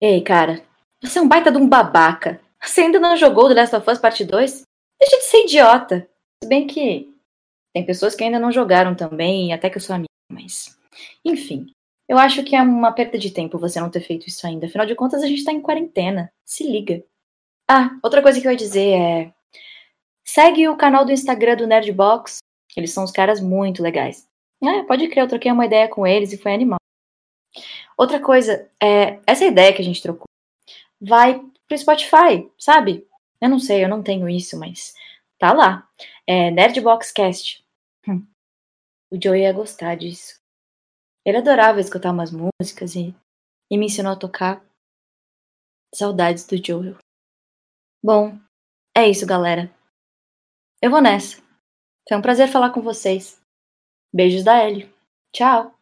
Ei, cara, você é um baita de um babaca. Você ainda não jogou The Last of Us Parte 2? Deixa de ser idiota. Se bem que tem pessoas que ainda não jogaram também, até que eu sou amiga, mas. Enfim, eu acho que é uma perda de tempo você não ter feito isso ainda. Afinal de contas, a gente tá em quarentena. Se liga. Ah, outra coisa que eu ia dizer é. Segue o canal do Instagram do Nerdbox. Eles são uns caras muito legais. É, pode crer, eu troquei uma ideia com eles e foi animal. Outra coisa, é, essa ideia que a gente trocou vai pro Spotify, sabe? Eu não sei, eu não tenho isso, mas tá lá. É Nerdboxcast. Hum. O Joey ia gostar disso. Ele adorava escutar umas músicas e, e me ensinou a tocar. Saudades do Joel. Bom, é isso, galera. Eu vou nessa. Foi um prazer falar com vocês. Beijos da Ellie. Tchau.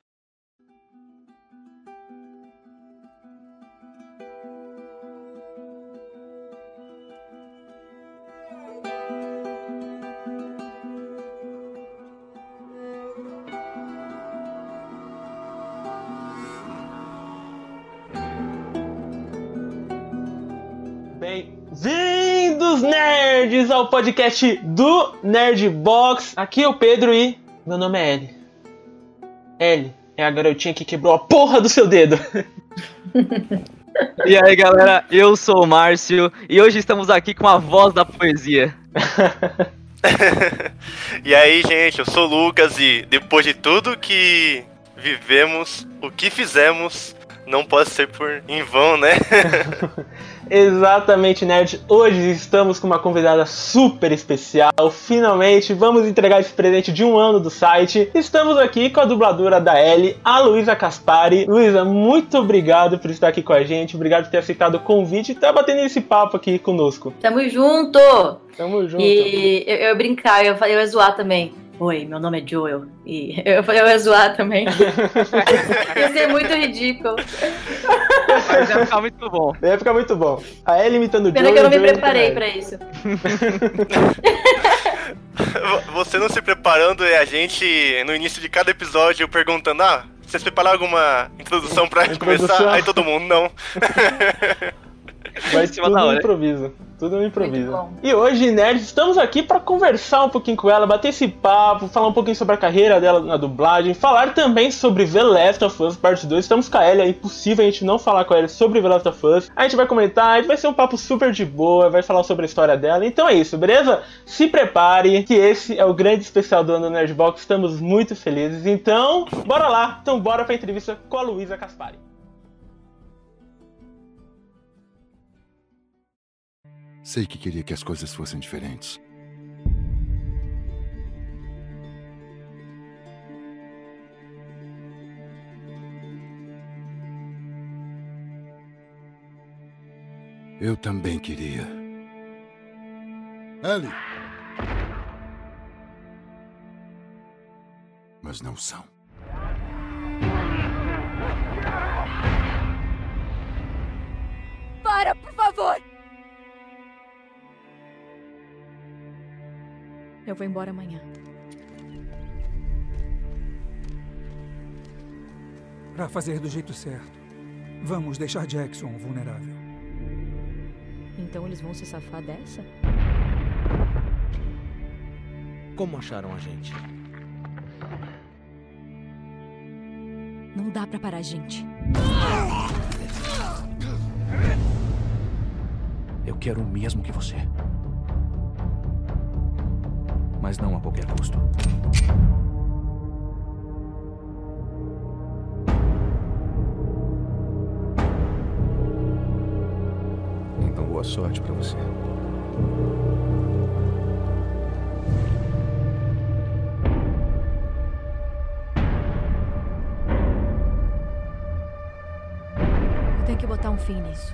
Nerds, ao podcast do Nerdbox. Aqui é o Pedro e meu nome é Ellie. Ellie é a garotinha que quebrou a porra do seu dedo. E aí, galera, eu sou o Márcio e hoje estamos aqui com a voz da poesia. e aí, gente, eu sou o Lucas e depois de tudo que vivemos, o que fizemos não pode ser por em vão, né? Exatamente, nerd. Hoje estamos com uma convidada super especial. Finalmente vamos entregar esse presente de um ano do site. Estamos aqui com a dubladora da Ellie, a Luísa Caspari. Luísa, muito obrigado por estar aqui com a gente. Obrigado por ter aceitado o convite e estar batendo esse papo aqui conosco. Tamo junto! Tamo junto. E eu, eu brincar, eu, eu ia zoar também. Oi, meu nome é Joel. E eu falei, eu ia zoar também. ia ser muito ridículo. Mas ia ficar muito bom. Ia ficar muito bom. A Ellie imitando o Pena Joel. que eu não me Joel preparei pra isso. Você não se preparando é a gente no início de cada episódio perguntando: ah, vocês prepararam alguma introdução pra começar? Aí todo mundo, não. Vai Em cima da hora. improviso. Tudo no improviso. E hoje, nerds, estamos aqui para conversar um pouquinho com ela, bater esse papo, falar um pouquinho sobre a carreira dela na dublagem, falar também sobre The Last of Us Parte 2. Estamos com a Ellie, é impossível a gente não falar com a Ellie sobre The Last of Us. A gente vai comentar, a vai ser um papo super de boa, vai falar sobre a história dela. Então é isso, beleza? Se prepare, que esse é o grande especial do ano do Nerdbox. Estamos muito felizes. Então, bora lá. Então bora pra entrevista com a Luísa Caspari. Sei que queria que as coisas fossem diferentes. Eu também queria. Ellie! Mas não são. Para, por favor! Eu vou embora amanhã. Para fazer do jeito certo. Vamos deixar Jackson vulnerável. Então eles vão se safar dessa? Como acharam a gente? Não dá pra parar a gente. Eu quero o mesmo que você. Mas não a qualquer custo. Então boa sorte pra você. Tenho que botar um fim nisso.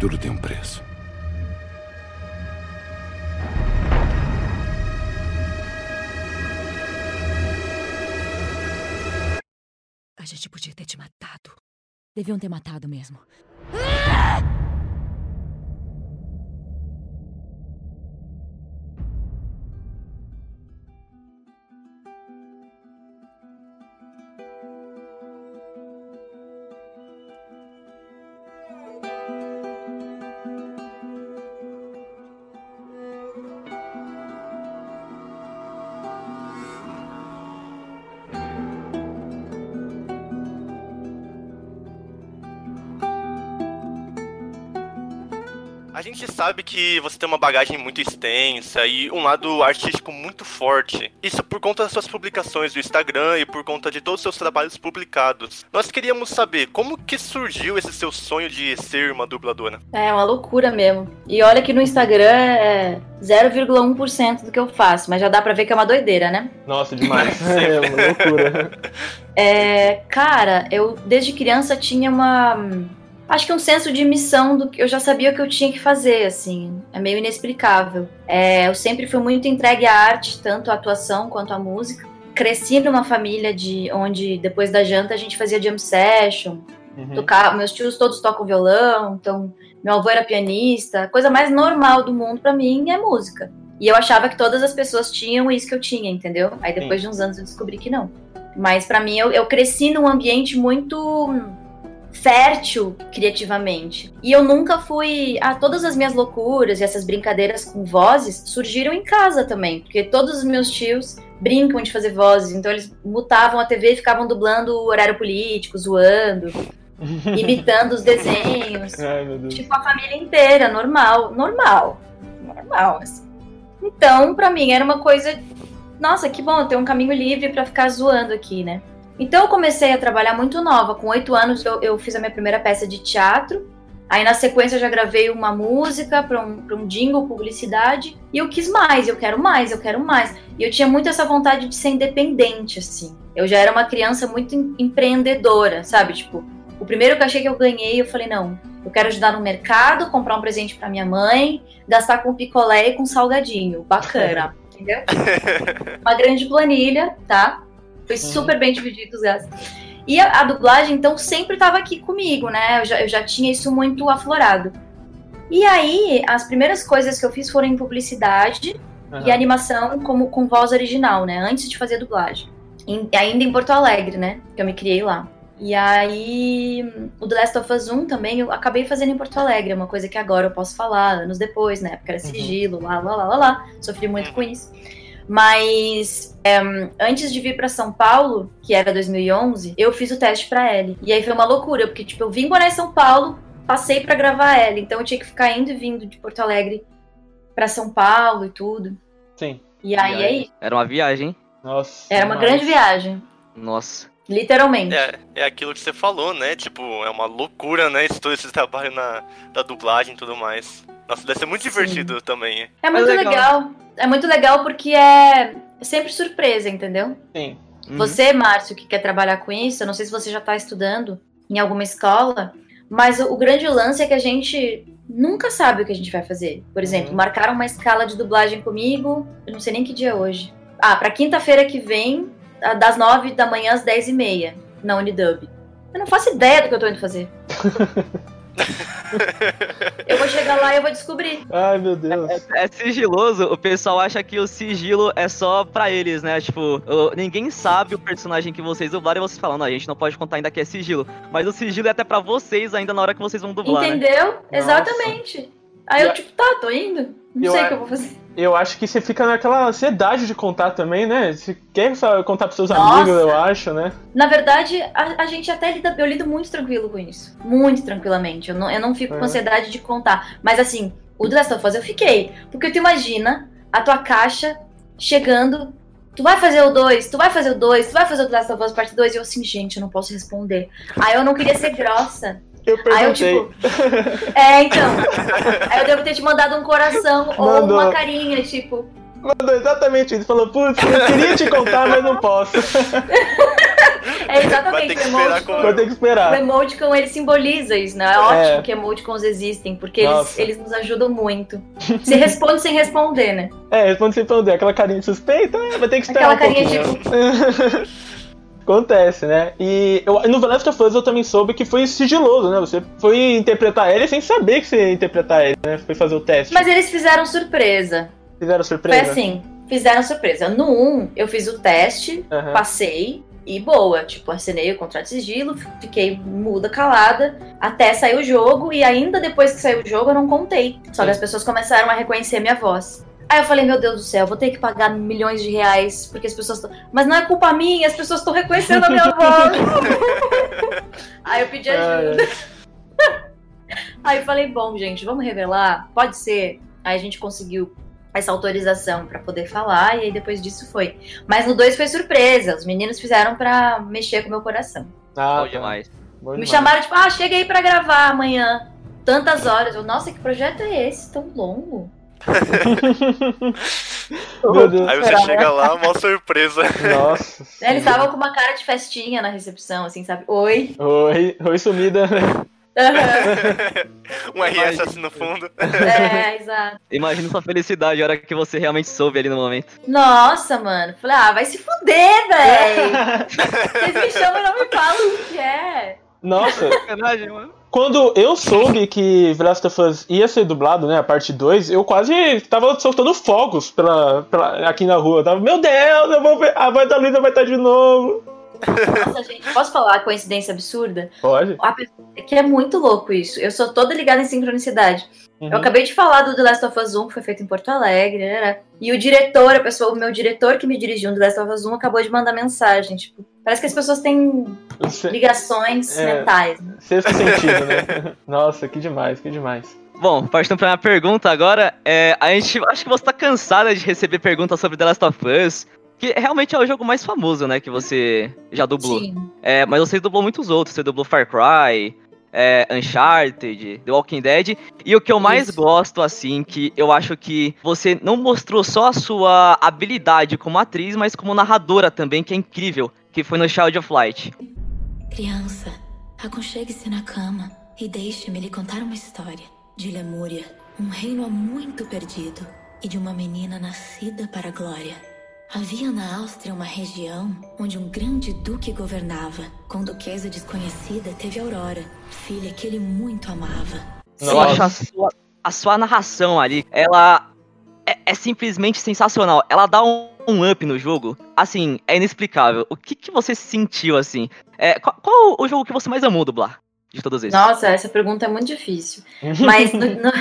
Tudo tem um preço. Deviam ter matado mesmo. Gente sabe que você tem uma bagagem muito extensa e um lado artístico muito forte. Isso por conta das suas publicações do Instagram e por conta de todos os seus trabalhos publicados. Nós queríamos saber como que surgiu esse seu sonho de ser uma dubladora. É uma loucura mesmo. E olha que no Instagram é 0,1% do que eu faço, mas já dá pra ver que é uma doideira, né? Nossa, demais. é uma loucura. É, cara, eu desde criança tinha uma. Acho que um senso de missão do que eu já sabia o que eu tinha que fazer, assim. É meio inexplicável. É, eu sempre fui muito entregue à arte, tanto à atuação quanto à música. Cresci numa família de onde depois da janta a gente fazia jam session, Uhum. tocar, meus tios todos tocam violão, então meu avô era pianista. A coisa mais normal do mundo pra mim é música. E eu achava que todas as pessoas tinham isso que eu tinha, entendeu? Aí depois de uns anos eu descobri que não. Mas pra mim eu, eu cresci num ambiente muito fértil criativamente. E eu nunca fui. Ah, todas as minhas loucuras e essas brincadeiras com vozes surgiram em casa também, porque todos os meus tios brincam de fazer vozes, então eles mutavam a TV e ficavam dublando o horário político, zoando, imitando os desenhos. Ai. Tipo, a família inteira, normal, normal, normal, assim. Então, pra mim, era uma coisa. Nossa, que bom, ter um caminho livre pra ficar zoando aqui, né? Então, eu comecei a trabalhar muito nova. Com oito anos, eu, eu fiz a minha primeira peça de teatro. Aí, na sequência, eu já gravei uma música pra um, pra um jingle, publicidade. E eu quis mais, eu quero mais, eu quero mais. E eu tinha muito essa vontade de ser independente, assim. Eu já era uma criança muito em- empreendedora, sabe? Tipo, o primeiro cachê que eu ganhei, eu falei, não, eu quero ajudar no mercado, comprar um presente pra minha mãe, gastar com picolé e com salgadinho. Bacana, entendeu? Uma grande planilha, tá? Foi super bem dividido os gastos. E a, a dublagem, então, sempre estava aqui comigo, né? Eu já, eu já tinha isso muito aflorado. E aí, as primeiras coisas que eu fiz foram em publicidade Aham. e animação como com voz original, né? Antes de fazer dublagem. Em- ainda em Porto Alegre, né? Que eu me criei lá. E aí, o The Last of Us 1 também eu acabei fazendo em Porto Alegre, é uma coisa que agora eu posso falar, anos depois, né? Porque era sigilo, lá, lá, lá, lá, lá. Sofri muito com isso. Mas é, antes de vir pra São Paulo, que era 2011, eu fiz o teste pra Ellie. E aí foi uma loucura, porque tipo, eu vim morar em São Paulo, passei pra gravar Ellie, então eu tinha que ficar indo e vindo de Porto Alegre pra São Paulo e tudo. Sim. E aí é isso. Era uma viagem, hein? Nossa. Era uma demais. grande viagem, Nossa. literalmente. É, é aquilo que você falou, né? Tipo, é uma loucura, né? Esse, todo esse trabalho na, da dublagem e tudo mais. Nossa, deve ser muito Sim. divertido também. É muito legal. legal. É muito legal porque é sempre surpresa, entendeu? Sim. Uhum. Você, Márcio, que quer trabalhar com isso, eu não sei se você já está estudando em alguma escola, mas o, o grande lance é que a gente nunca sabe o que a gente vai fazer. Por exemplo, Uhum. marcaram uma escala de dublagem comigo, eu não sei nem que dia é hoje. Ah, pra quinta-feira que vem, das nove da manhã às dez e meia, na Unidub. Eu não faço ideia do que eu tô indo fazer. eu vou chegar lá e eu vou descobrir. Ai, meu Deus. É sigiloso, o pessoal acha que o sigilo é só pra eles, né? Tipo, ninguém sabe o personagem que vocês dublaram e vocês falam, não, a gente não pode contar ainda que é sigilo. Mas o sigilo é até pra vocês ainda na hora que vocês vão dublar, né? Entendeu? Exatamente. Aí eu, tipo, tá, tô indo. Não Eu sei o que eu vou fazer. Eu acho que você fica naquela ansiedade de contar também, né? Você quer contar pros seus Nossa. amigos, eu acho, né? Na verdade, a, a gente até lida, eu lido muito tranquilo com isso. Muito tranquilamente. Eu não, eu não fico É. com ansiedade de contar. Mas assim, o The Last of Us eu fiquei. Porque tu imagina a tua caixa chegando. Tu vai fazer o 2, tu vai fazer o 2, tu vai fazer o The Last of Us parte 2. E eu assim, gente, eu não posso responder. Aí eu não queria ser grossa. Eu Aí eu, perguntei. tipo. É, então. Aí eu devo ter te mandado um coração ou Mandou. uma carinha, tipo. Mandou exatamente isso. Falou, putz, eu queria te contar, mas não posso. É exatamente ter que o emoticon. Vou ter que O esperar. emoticon, ele simboliza isso, né? É ótimo É. que emoticons existem, porque eles, Nossa. eles nos ajudam muito. Você responde sem responder, né? É, responde sempre falando aquela carinha de suspeita, é, vai ter que esperar Aquela um carinha pouquinho. Acontece, né? E eu, no The Last of Us eu também soube que foi sigiloso, né? Você foi interpretar ele sem saber que você ia interpretar ele, né? Foi fazer o teste. Mas eles fizeram surpresa. Fizeram surpresa? Foi assim, fizeram surpresa. No 1, eu fiz o teste, Aham. passei e boa. Tipo, assinei o contrato de sigilo, fiquei muda, calada, até sair o jogo. E ainda depois que saiu o jogo, eu não contei. Só que as pessoas começaram a reconhecer minha voz. Aí eu falei, meu Deus do céu, vou ter que pagar milhões de reais, porque as pessoas estão. Mas não é culpa minha, as pessoas estão reconhecendo a minha voz. Aí eu pedi ajuda. Aí eu falei, bom, gente, vamos revelar? Pode ser. Aí a gente conseguiu essa autorização pra poder falar, e aí depois disso foi. Mas no 2 foi surpresa, os meninos fizeram pra mexer com o meu coração. Ah, Bom demais. bom Me demais. chamaram, tipo, ah, chega aí pra gravar amanhã. Tantas horas. Eu, nossa, que projeto é esse? Tão longo. Meu Deus. Aí você chega lá, uma surpresa. Nossa. Eles estavam com uma cara de festinha na recepção, assim, sabe? Oi. Oi, oi sumida. Aham. um RS assim no fundo. é, exato. Imagina sua felicidade a hora que você realmente soube ali no momento. Nossa, mano. Falei, ah, vai se fuder, velho. Vocês me chamam e não me falam o que é. Nossa, Sacanagem, mano. Quando eu soube que The Last of Us ia ser dublado, né, a parte 2, eu quase tava soltando fogos pela, pela- aqui na rua. Eu tava, meu Deus, eu vou ver, a voz da Luísa vai estar de novo. Nossa, gente, posso falar a coincidência absurda? Pode? A é que é muito louco isso. Eu sou toda ligada em sincronicidade. Uhum. Eu acabei de falar do The Last of Us 1, que foi feito em Porto Alegre, né? E o diretor, a pessoa, o meu diretor que me dirigiu no The Last of Us 1 acabou de mandar mensagem. Tipo, parece que as pessoas têm ligações É. mentais. né? Sexto sentido, né? Nossa, que demais, que demais. Bom, partindo pra minha pergunta agora, é, a gente acho que você tá cansada de receber perguntas sobre The Last of Us, que realmente é o jogo mais famoso, né, que você já dublou. Sim. É, mas você dublou muitos outros, você dublou Far Cry, é, Uncharted, The Walking Dead, e o que eu mais Isso. gosto, assim, que eu acho que você não mostrou só a sua habilidade como atriz, mas como narradora também, que é incrível, que foi no Child of Light. Criança, aconchegue-se na cama e deixe-me lhe contar uma história de Lemúria, um reino há muito perdido e de uma menina nascida para a glória. Havia na Áustria uma região onde um grande duque governava. Com duquesa desconhecida teve Aurora, filha que ele muito amava. Eu acho a sua, a sua narração ali, ela é, é simplesmente sensacional. Ela dá um, um up no jogo, assim, é inexplicável. O que, que você sentiu, assim? É, qual, qual o jogo que você mais amou dublar? De todos esses? Nossa, essa pergunta é muito difícil. Mas no, no,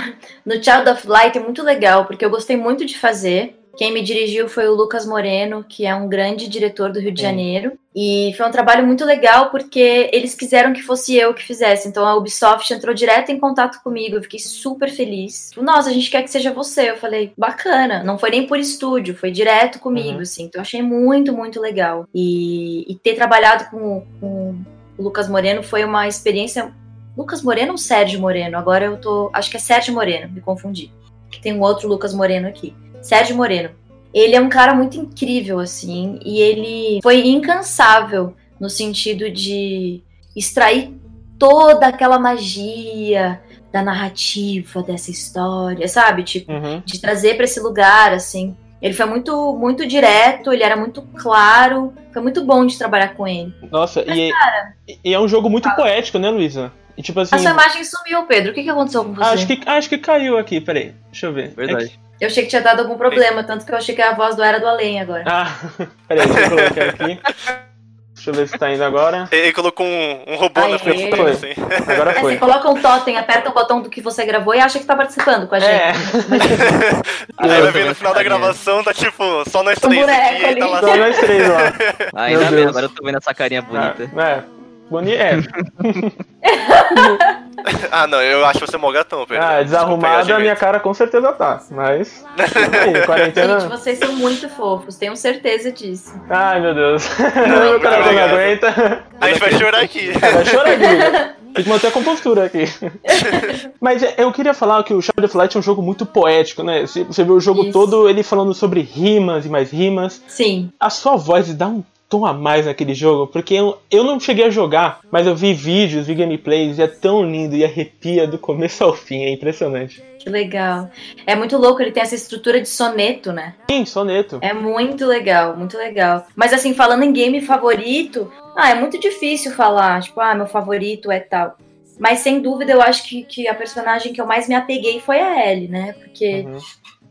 no Child of Light é muito legal, porque eu gostei muito de fazer. Quem me dirigiu foi o Lucas Moreno, que é um grande diretor do Rio de. Janeiro. E foi um trabalho muito legal, porque eles quiseram que fosse eu que fizesse. Então a Ubisoft entrou direto em contato comigo. Eu fiquei super feliz. Nossa, a gente quer que seja você. Eu falei, bacana. Não foi nem por estúdio, foi direto comigo, Uhum. assim. Então eu achei muito, muito legal. E, e ter trabalhado com, com o Lucas Moreno foi uma experiência. Lucas Moreno ou Sérgio Moreno? Agora eu tô. Acho que é Sérgio Moreno, me confundi. Tem um outro Lucas Moreno aqui. Sérgio Moreno. Ele é um cara muito incrível, assim, e ele foi incansável no sentido de extrair toda aquela magia da narrativa dessa história, sabe? Tipo, Uhum. de trazer pra esse lugar, assim. Ele foi muito, muito direto, ele era muito claro. Foi muito bom de trabalhar com ele. Nossa, e, e é um jogo muito poético, né, Luísa? E tipo assim. A sua imagem sumiu, Pedro. O que, que aconteceu com você? acho, que, acho que caiu aqui, peraí. Deixa eu ver. Verdade. Eu achei que tinha dado algum problema, tanto que eu achei que a voz do Era do Além agora. Ah, peraí, deixa eu colocar aqui. Deixa eu ver se tá indo agora. Ele colocou um, um robô Aê. na frente Foi. dele, assim. Agora É, você foi. coloca um totem, aperta o botão do que você gravou e acha que tá participando com a gente. É, Aí eu vai ver no final da essa gravação, tá tipo, só nós Um três boneco aqui, aí tá ali. lá só nós três lá. Ainda bem, agora eu tô vendo essa carinha bonita. É, é. Boni é. Ah, não, eu acho você mó gatão, Pedro. Ah, desarrumada, a minha cara com certeza tá. Mas. Aí, Gente, quarentena. vocês são muito fofos, tenho certeza disso. Ai, meu Deus. Não, o coração não aguenta. A gente vai chorar aqui. É, vai chorar aqui. Tem que manter a compostura aqui. Mas é, eu queria falar que o Shadow of Light é um jogo muito poético, né? Você você vê o jogo Isso. todo ele falando sobre rimas e mais rimas. Sim. A sua voz dá um tom a mais naquele jogo, porque eu, eu não cheguei a jogar, mas eu vi vídeos, vi gameplays, e é tão lindo e arrepia do começo ao fim, é impressionante. Que legal. É muito louco, ele tem essa estrutura de soneto, né? Sim, soneto. É muito legal, muito legal. Mas assim, falando em game favorito, ah, é muito difícil falar, tipo, ah, meu favorito é tal. Mas sem dúvida eu acho que, que a personagem que eu mais me apeguei foi a Ellie, né? Porque Uhum.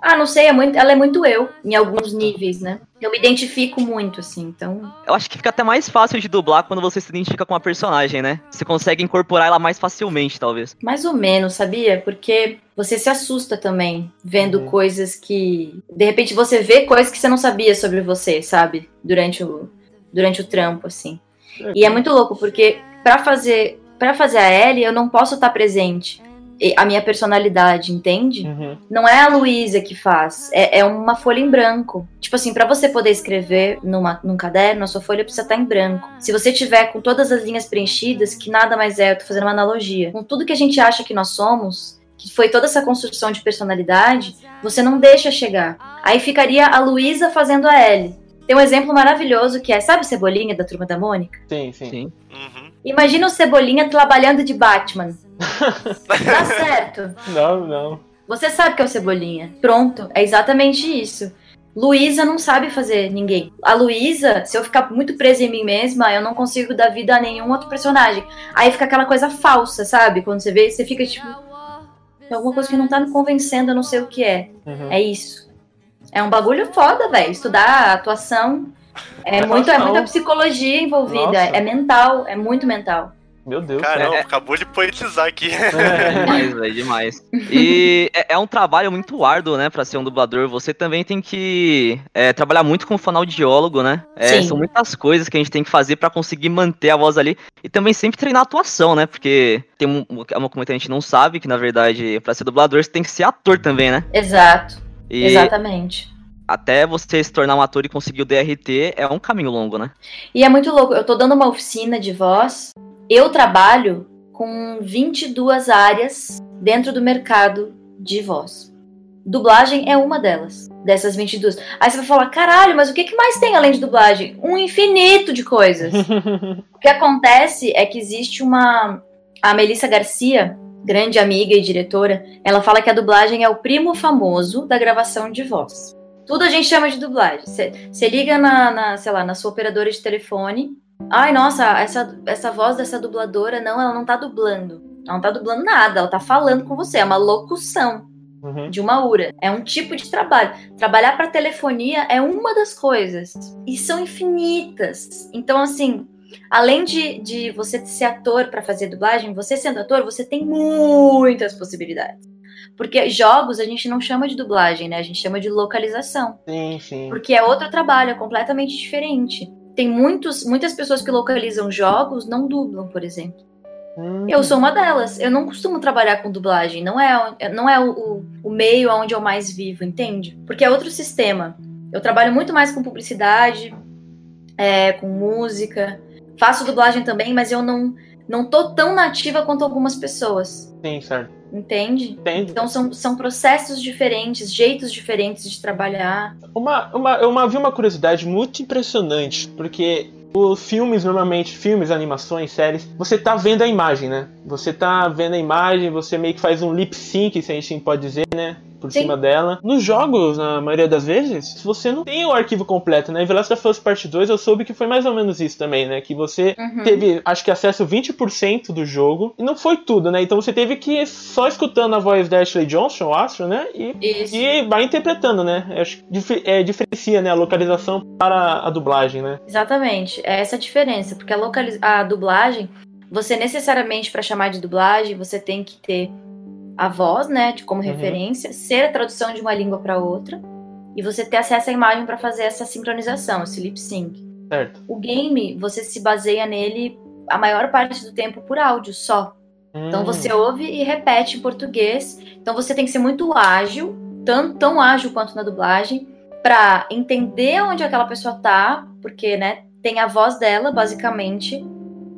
Ah, não sei, é muito, ela é muito eu, em alguns níveis, né? Eu me identifico muito, assim, então. Eu acho que fica até mais fácil de dublar quando você se identifica com a personagem, né? Você consegue incorporar ela mais facilmente, talvez. Mais ou menos, sabia? Porque você se assusta também vendo Uhum. coisas que. De repente você vê coisas que você não sabia sobre você, sabe? Durante o, durante o trampo, assim. E é muito louco, porque pra fazer, pra fazer a Ellie, eu não posso estar presente. A minha personalidade, entende? Uhum. Não é a Luísa que faz, é, é uma folha em branco. Tipo assim, pra você poder escrever numa, num caderno, a sua folha precisa estar em branco. Se você tiver com todas as linhas preenchidas, que nada mais é, eu tô fazendo uma analogia, com tudo que a gente acha que nós somos, que foi toda essa construção de personalidade, você não deixa chegar. Aí ficaria a Luísa fazendo a Ellie. Tem um exemplo maravilhoso que é, sabe Cebolinha da Turma da Mônica? Sim, sim. Sim. Uhum. Imagina o Cebolinha trabalhando de Batman. Dá certo. Não, não. Você sabe que é o Cebolinha. Pronto, é exatamente isso. Luísa não sabe fazer ninguém. A Luísa, se eu ficar muito presa em mim mesma, eu não consigo dar vida a nenhum outro personagem. Aí fica aquela coisa falsa, sabe? Quando você vê, você fica tipo. "Tem alguma coisa que não tá me convencendo, eu não sei o que é. Uhum. É isso. É um bagulho foda, velho. Estudar atuação é, É muito, é muita psicologia envolvida. Nossa. É mental, é muito mental. Meu Deus. Caramba, é- acabou de poetizar aqui. Demais, velho, demais. E é, é um trabalho muito árduo, né, pra ser um dublador. Você também tem que é, trabalhar muito com fonoaudiólogo, né? É, Sim. são muitas coisas que a gente tem que fazer pra conseguir manter a voz ali. E também sempre treinar a atuação, né? Porque tem um- uma coisa que muita gente não sabe, que na verdade, pra ser dublador, você tem que ser ator também, né? Exato, E exatamente. Até você se tornar um ator e conseguir o DRT é um caminho longo, né? E é muito louco. Eu tô dando uma oficina de voz. Eu trabalho com 22 áreas dentro do mercado de voz. Dublagem é uma delas, dessas 22. Aí você vai falar, caralho, mas o que que mais tem além de dublagem? Um infinito de coisas. o que acontece é que existe uma. A Melissa Garcia, grande amiga e diretora, ela fala que a dublagem é o primo famoso da gravação de voz. Tudo a gente chama de dublagem. Você liga na, na, sei lá, na sua operadora de telefone. Ai, nossa, essa, essa voz dessa dubladora, não, ela não tá dublando. Ela não tá dublando nada, ela tá falando com você. É uma locução Uhum. de uma URA. É um tipo de trabalho. Trabalhar para telefonia é uma das coisas. E são infinitas. Então, assim, além de, de você ser ator para fazer dublagem, você sendo ator, você tem muitas possibilidades. Porque jogos a gente não chama de dublagem, né? A gente chama de localização. Sim, sim. Porque é outro trabalho, é completamente diferente. Tem muitos, muitas pessoas que localizam jogos, não dublam, por exemplo. Hum. Eu sou uma delas. Eu não costumo trabalhar com dublagem. Não é, não é o, o, meio onde eu mais vivo, entende? Porque é outro sistema. Eu trabalho muito mais com publicidade, é, com música. Faço dublagem também, mas eu não, não tô tão nativa quanto algumas pessoas. Sim, certo. Entende? Entendo. Então são, são processos diferentes, jeitos diferentes de trabalhar. Uma, uma, eu uma- vi uma curiosidade muito impressionante, porque os filmes, normalmente, filmes, animações, séries, você tá vendo a imagem, né? Você tá vendo a imagem, você meio que faz um lip sync, se a gente pode dizer, né? Por Sim. cima dela. Nos jogos, na maioria das vezes, você não tem o arquivo completo, né? Em Last of Us Part 2 eu soube que foi mais ou menos isso também, né? Que você Uhum. teve, acho que acesso 20% do jogo, e não foi tudo, né? Então você teve que ir só escutando a voz da Ashley Johnson, eu acho, né? E Isso. e vai interpretando, né? Eu Acho que é, diferencia né, a localização para a dublagem, né? Exatamente, é essa a diferença, porque a, localiz... a dublagem, você necessariamente para chamar de dublagem, você tem que ter a voz, né, de como Uhum. referência, ser a tradução de uma língua para outra, e você ter acesso à imagem para fazer essa sincronização, esse lip sync. Certo. O game, você se baseia nele a maior parte do tempo por áudio só. Então Hum, você ouve e repete em português. Então você tem que ser muito ágil, tão, tão ágil quanto na dublagem, para entender onde aquela pessoa tá, porque, né, tem a voz dela, basicamente,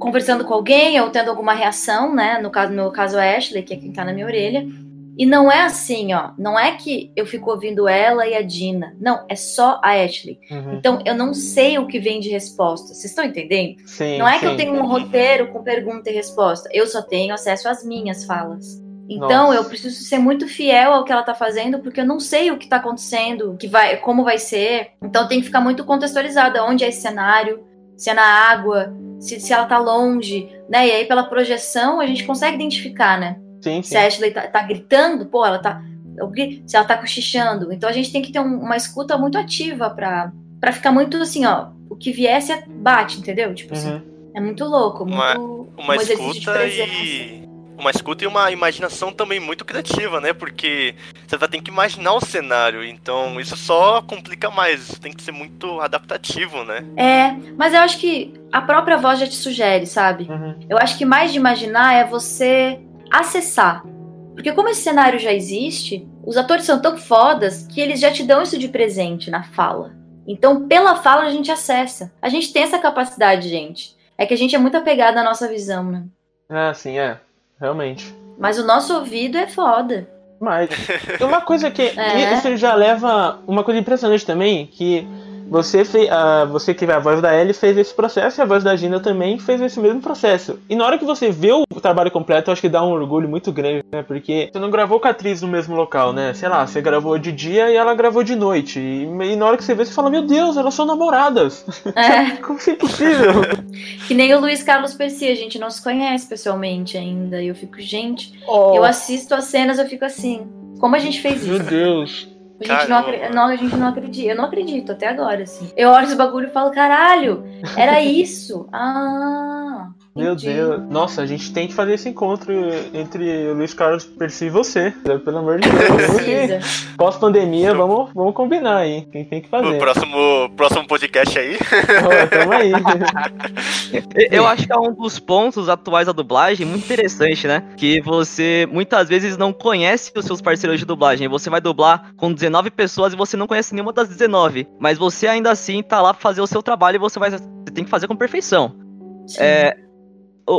conversando com alguém ou tendo alguma reação, né? No caso, no caso a Ashley, que é quem tá na minha orelha. E não é assim, ó. Não é que eu fico ouvindo ela e a Dina. Não, é só a Ashley. Uhum. Então eu não sei o que vem de resposta. Vocês estão entendendo? Sim, não é que sim. eu tenho um roteiro com pergunta e resposta. Eu só tenho acesso às minhas falas. Então Nossa. eu preciso ser muito fiel ao que ela tá fazendo, porque eu não sei o que tá acontecendo, que vai, como vai ser. Então tem que ficar muito contextualizada. Onde é esse cenário? Se é na água? Se, se ela tá longe, né? E aí pela projeção a gente consegue identificar, né? Sim, Se sim. a Ashley tá, tá gritando, pô, ela tá. Se ela tá cochichando. Então a gente tem que ter um- uma escuta muito ativa pra, pra ficar muito assim, ó. O que viesse bate, entendeu? Tipo assim. Uhum. É muito louco, Uma- muito. Uma um exercício de escuta presença. e. Uma escuta e uma imaginação também muito criativa, né? Porque você vai ter que imaginar o cenário, então isso só complica mais. Tem que ser muito adaptativo, né? É, mas eu acho que a própria voz já te sugere, sabe? Uhum. Eu acho que mais de imaginar é você acessar. Porque como esse cenário já existe, os atores são tão fodas que eles já te dão isso de presente na fala. Então, pela fala, a gente acessa. A gente tem essa capacidade, gente. É que a gente é muito apegado à nossa visão, né? Ah, sim, é. Realmente. Mas o nosso ouvido é foda. Mas tem uma coisa que É. isso já leva uma coisa impressionante também, que você fez, você que é a voz da Ellie fez esse processo e a voz da Gina também fez esse mesmo processo. E na hora que você vê o trabalho completo, eu acho que dá um orgulho muito grande, né? Porque você não gravou com a atriz no mesmo local, né? Sei lá, você gravou de dia e ela gravou de noite. E, e na hora que você vê, você fala, meu Deus, elas são namoradas. É, Como é possível? que nem o Luiz Carlos Percy, a gente não se conhece pessoalmente ainda. E eu fico, gente, Oh, eu assisto as cenas, eu fico assim. Como a gente fez meu isso? Deus. A gente, não não, a gente não acredita. Eu não acredito até agora, assim. Eu olho esse bagulho e falo, caralho, era isso. Ah. Meu. Deus. Nossa, a gente tem que fazer esse encontro entre o Luiz Carlos Percy e você. Pelo amor de Deus. Pós-pandemia, vamos, vamos combinar aí. Quem tem que O fazer. próximo, próximo podcast aí. Tamo aí. Eu acho que é um dos pontos atuais da dublagem muito interessante, né? Que você muitas vezes não conhece os seus parceiros de dublagem. Você vai dublar com 19 pessoas e você não conhece nenhuma das 19. Mas você ainda assim tá lá pra fazer o seu trabalho e você vai. Você tem que fazer com perfeição. Sim. É, o-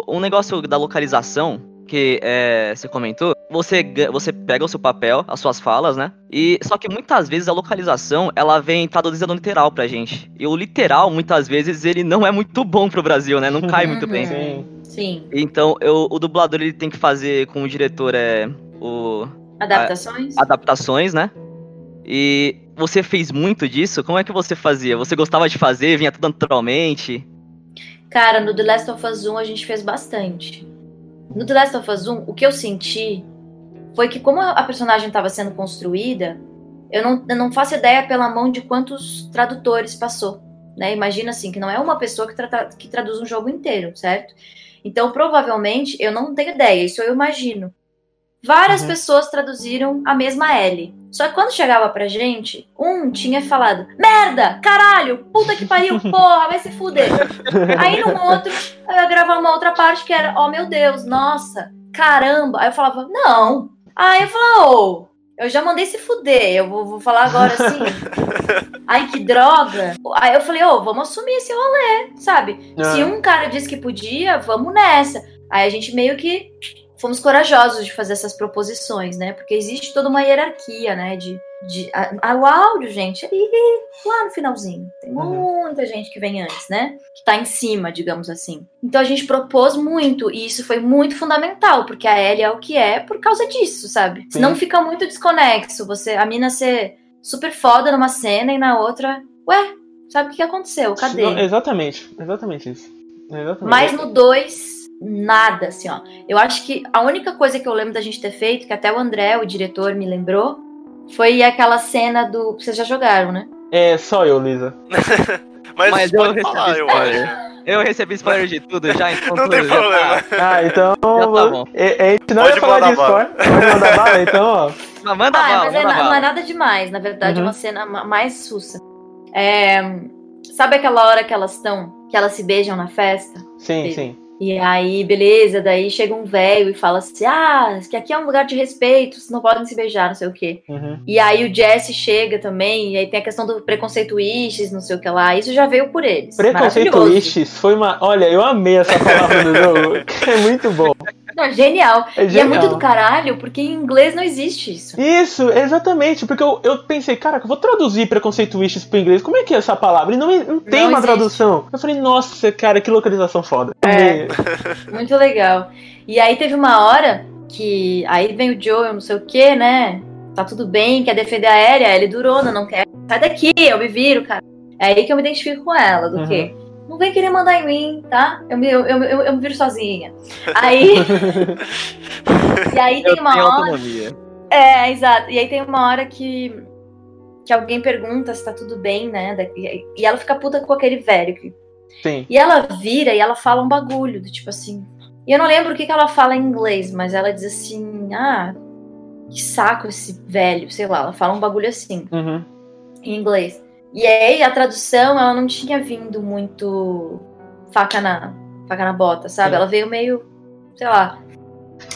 um negócio da localização que é, você comentou, você, você pega o seu papel, as suas falas, né? E só que muitas vezes a localização ela vem traduzida no literal pra gente. E o literal, muitas vezes, ele não é muito bom pro Brasil, né? Não cai muito bem. Sim. Sim. Então, eu, o dublador ele tem que fazer com o diretor é, o, Adaptações? adaptações, né? E você fez muito disso? Como é que você fazia? Você gostava de fazer? Vinha tudo naturalmente? Cara, no The Last of Us 1 a gente fez bastante. No The Last of Us 1, o que eu senti foi que, como a personagem estava sendo construída, eu não, eu não faço ideia pela mão de quantos tradutores passou. Né? Imagina assim, que não é uma pessoa que, trata- que traduz um jogo inteiro, certo? Então, provavelmente, eu não tenho ideia, isso eu imagino. Várias Uhum. pessoas traduziram a mesma L. Só que quando chegava pra gente, um tinha falado: merda, caralho, puta que pariu, porra, vai se fuder. Aí no outro, eu ia gravar uma outra parte que era: oh meu Deus, nossa, caramba. Aí eu falava: não. Aí eu falava: ô, eu já mandei se fuder, eu vou, vou falar agora assim. Ai, que droga. Aí eu falei: ô, vamos assumir esse rolê, sabe? Se Ah. um cara disse que podia, vamos nessa. Aí a gente meio que fomos corajosos de fazer essas proposições, né? Porque existe toda uma hierarquia, né? De, de a- a- o áudio, gente, ali lá no finalzinho. Tem Uhum. muita gente que vem antes, né? Que tá em cima, digamos assim. Então a gente propôs muito, e isso foi muito fundamental, porque a Ellie é o que é por causa disso, sabe? Sim. Senão fica muito desconexo. Você, a mina ser super foda numa cena e na outra, ué, sabe o que aconteceu? Cadê? Não, exatamente, exatamente isso. Exatamente. Mas no 2, nada, assim, ó. Eu acho que a única coisa que eu lembro da gente ter feito, que até o André, o diretor, me lembrou, foi aquela cena do. Vocês já jogaram, né? É só eu, Lisa. Mas, Mas eu recebi falar, eu. Eu recebi spoiler de tudo já, então Não tem tudo já tá- problema. Ah, então. tá bom. é- é, a gente não Pode ia falar de bala. spoiler. Pode mandar bala, então, ó. Mas manda ah, bala, mas é na- não bala. é nada demais, na verdade, é Uhum. uma cena ma- mais sussa. É, sabe aquela hora que elas estão, que elas se beijam na festa? Sim, Sim. sim. E aí, beleza, daí chega um velho e fala assim: ah, que aqui é um lugar de respeito, vocês não podem se beijar, não sei o quê. Uhum. E aí o Jesse chega também, e aí tem a questão do preconceito ishes, não sei o que lá. Isso já veio por eles. Preconceito ishes foi uma. Olha, eu amei essa palavra do jogo. É muito bom. Não, genial. É E é genial. muito do caralho, porque em inglês não existe isso. Isso, exatamente, porque eu, eu pensei, cara, eu vou traduzir preconceituistas pro inglês, como é que é essa palavra? E não, não tem Não uma existe. tradução. Eu falei, nossa, cara, que localização foda. É. Muito legal. E aí teve uma hora que. Aí vem o Joe, eu não sei o que, né? Tá tudo bem, quer defender a aérea, ele durona, não quer. Sai daqui, eu me viro, cara. É aí que eu me identifico com ela, do Uhum. quê? Não vem querer mandar em mim, tá? Eu me, eu, eu, eu, eu me viro sozinha. Aí. e aí tem uma hora. autonomia. É, exato. E aí tem uma hora que, que alguém pergunta se tá tudo bem, né? E e ela fica puta com aquele velho. que- Sim. E ela vira e ela fala um bagulho, do tipo assim. E eu não lembro o que, que ela fala em inglês, mas ela diz assim: ah, que saco esse velho, sei lá, ela fala um bagulho assim, Uhum. em inglês. E aí a tradução, ela não tinha vindo muito faca na, faca na bota, sabe? Sim. Ela veio meio, sei lá.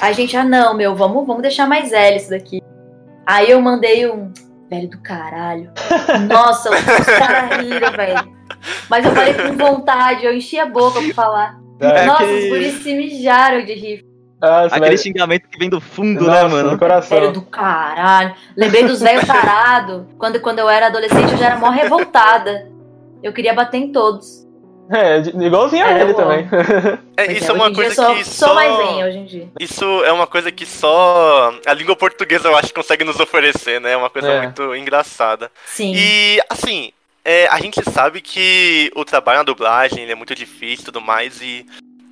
A gente, ah não, meu, vamos, vamos deixar mais velho isso daqui. Aí eu mandei um velho do caralho. Nossa, os caras riram, velho. Mas eu falei com vontade, eu enchi a boca pra falar. É, Nossa, que- os guris se mijaram de rir. Nossa, Aquele xingamento que vem do fundo, Nossa, né, mano? no coração. Velho do caralho. Lembrei dos velhos tarados. Quando, quando eu era adolescente, eu já era mó revoltada. Eu queria bater em todos. É, igualzinho a É, ele também. É, isso é hoje uma em coisa sou, que sou só... mais zen hoje em dia. Isso é uma coisa que só a língua portuguesa eu acho que consegue nos oferecer, né? É uma coisa É. muito engraçada. Sim. E, assim, é, a gente sabe que o trabalho na dublagem ele é muito difícil e tudo mais, e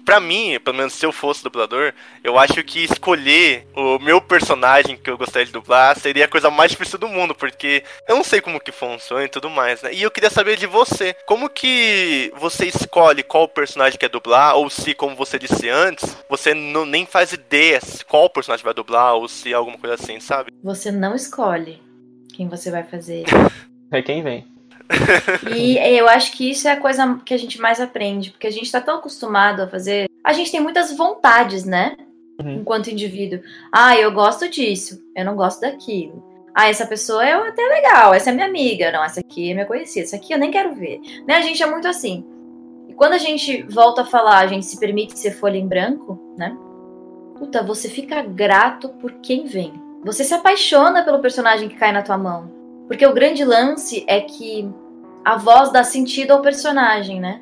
pra mim, pelo menos se eu fosse dublador, eu acho que escolher o meu personagem que eu gostaria de dublar seria a coisa mais difícil do mundo, porque eu não sei como que funciona e tudo mais, né? E eu queria saber de você, como que você escolhe qual personagem quer dublar, ou se, como você disse antes, você não, nem faz ideia se qual personagem vai dublar, ou se é alguma coisa assim, sabe? Você não escolhe quem você vai fazer. É quem vem. E eu acho que isso é a coisa que a gente mais aprende, porque a gente tá tão acostumado a fazer. A gente tem muitas vontades, né? Uhum. Enquanto indivíduo. Ah, eu gosto disso, eu não gosto daquilo. Ah, essa pessoa é até legal, essa é minha amiga. Não, essa aqui é minha conhecida, essa aqui eu nem quero ver. Né? A gente é muito assim. E quando a gente volta a falar, a gente se permite ser folha em branco, né? Puta, você fica grato por quem vem. Você se apaixona pelo personagem que cai na tua mão. Porque o grande lance é que a voz dá sentido ao personagem, né?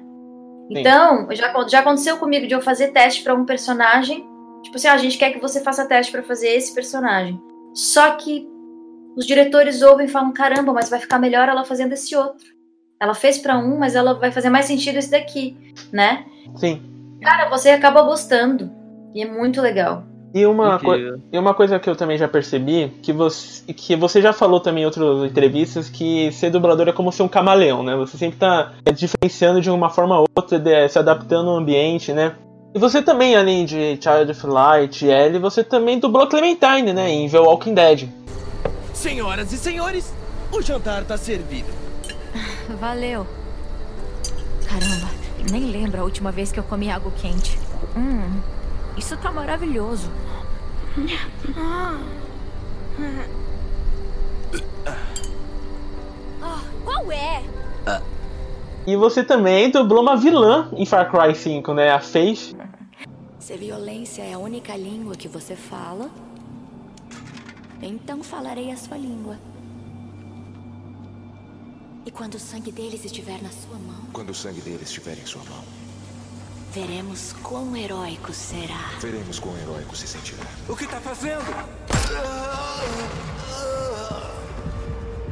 Sim. Então, já, já aconteceu comigo de eu fazer teste pra um personagem. Tipo assim, ah, a gente quer que você faça teste pra fazer esse personagem. Só que os diretores ouvem e falam: caramba, mas vai ficar melhor ela fazendo esse outro. Ela fez pra um, mas ela vai fazer mais sentido esse daqui, né? Sim. Cara, você acaba gostando. E é muito legal. E uma, e uma coisa que eu também já percebi, que você, que você já falou também em outras entrevistas, que ser dublador é como ser um camaleão, né? Você sempre tá diferenciando de uma forma ou outra, de- se adaptando ao ambiente, né? E você também, além de Child of Light e Ellie, você também dublou Clementine, né? Em The Walking Dead. Senhoras e senhores, o jantar tá servido. Valeu. Caramba, nem lembro a última vez que eu comi algo quente. Hum, isso tá maravilhoso. Ah, qual é? E você também dublou uma vilã em Far Cry 5, né? A Faith. Se violência é a única língua que você fala, então falarei a sua língua. E quando o sangue deles estiver na sua mão, Quando o sangue deles estiver em sua mão, veremos quão heróico será. veremos quão heróico se sentirá. O que tá fazendo?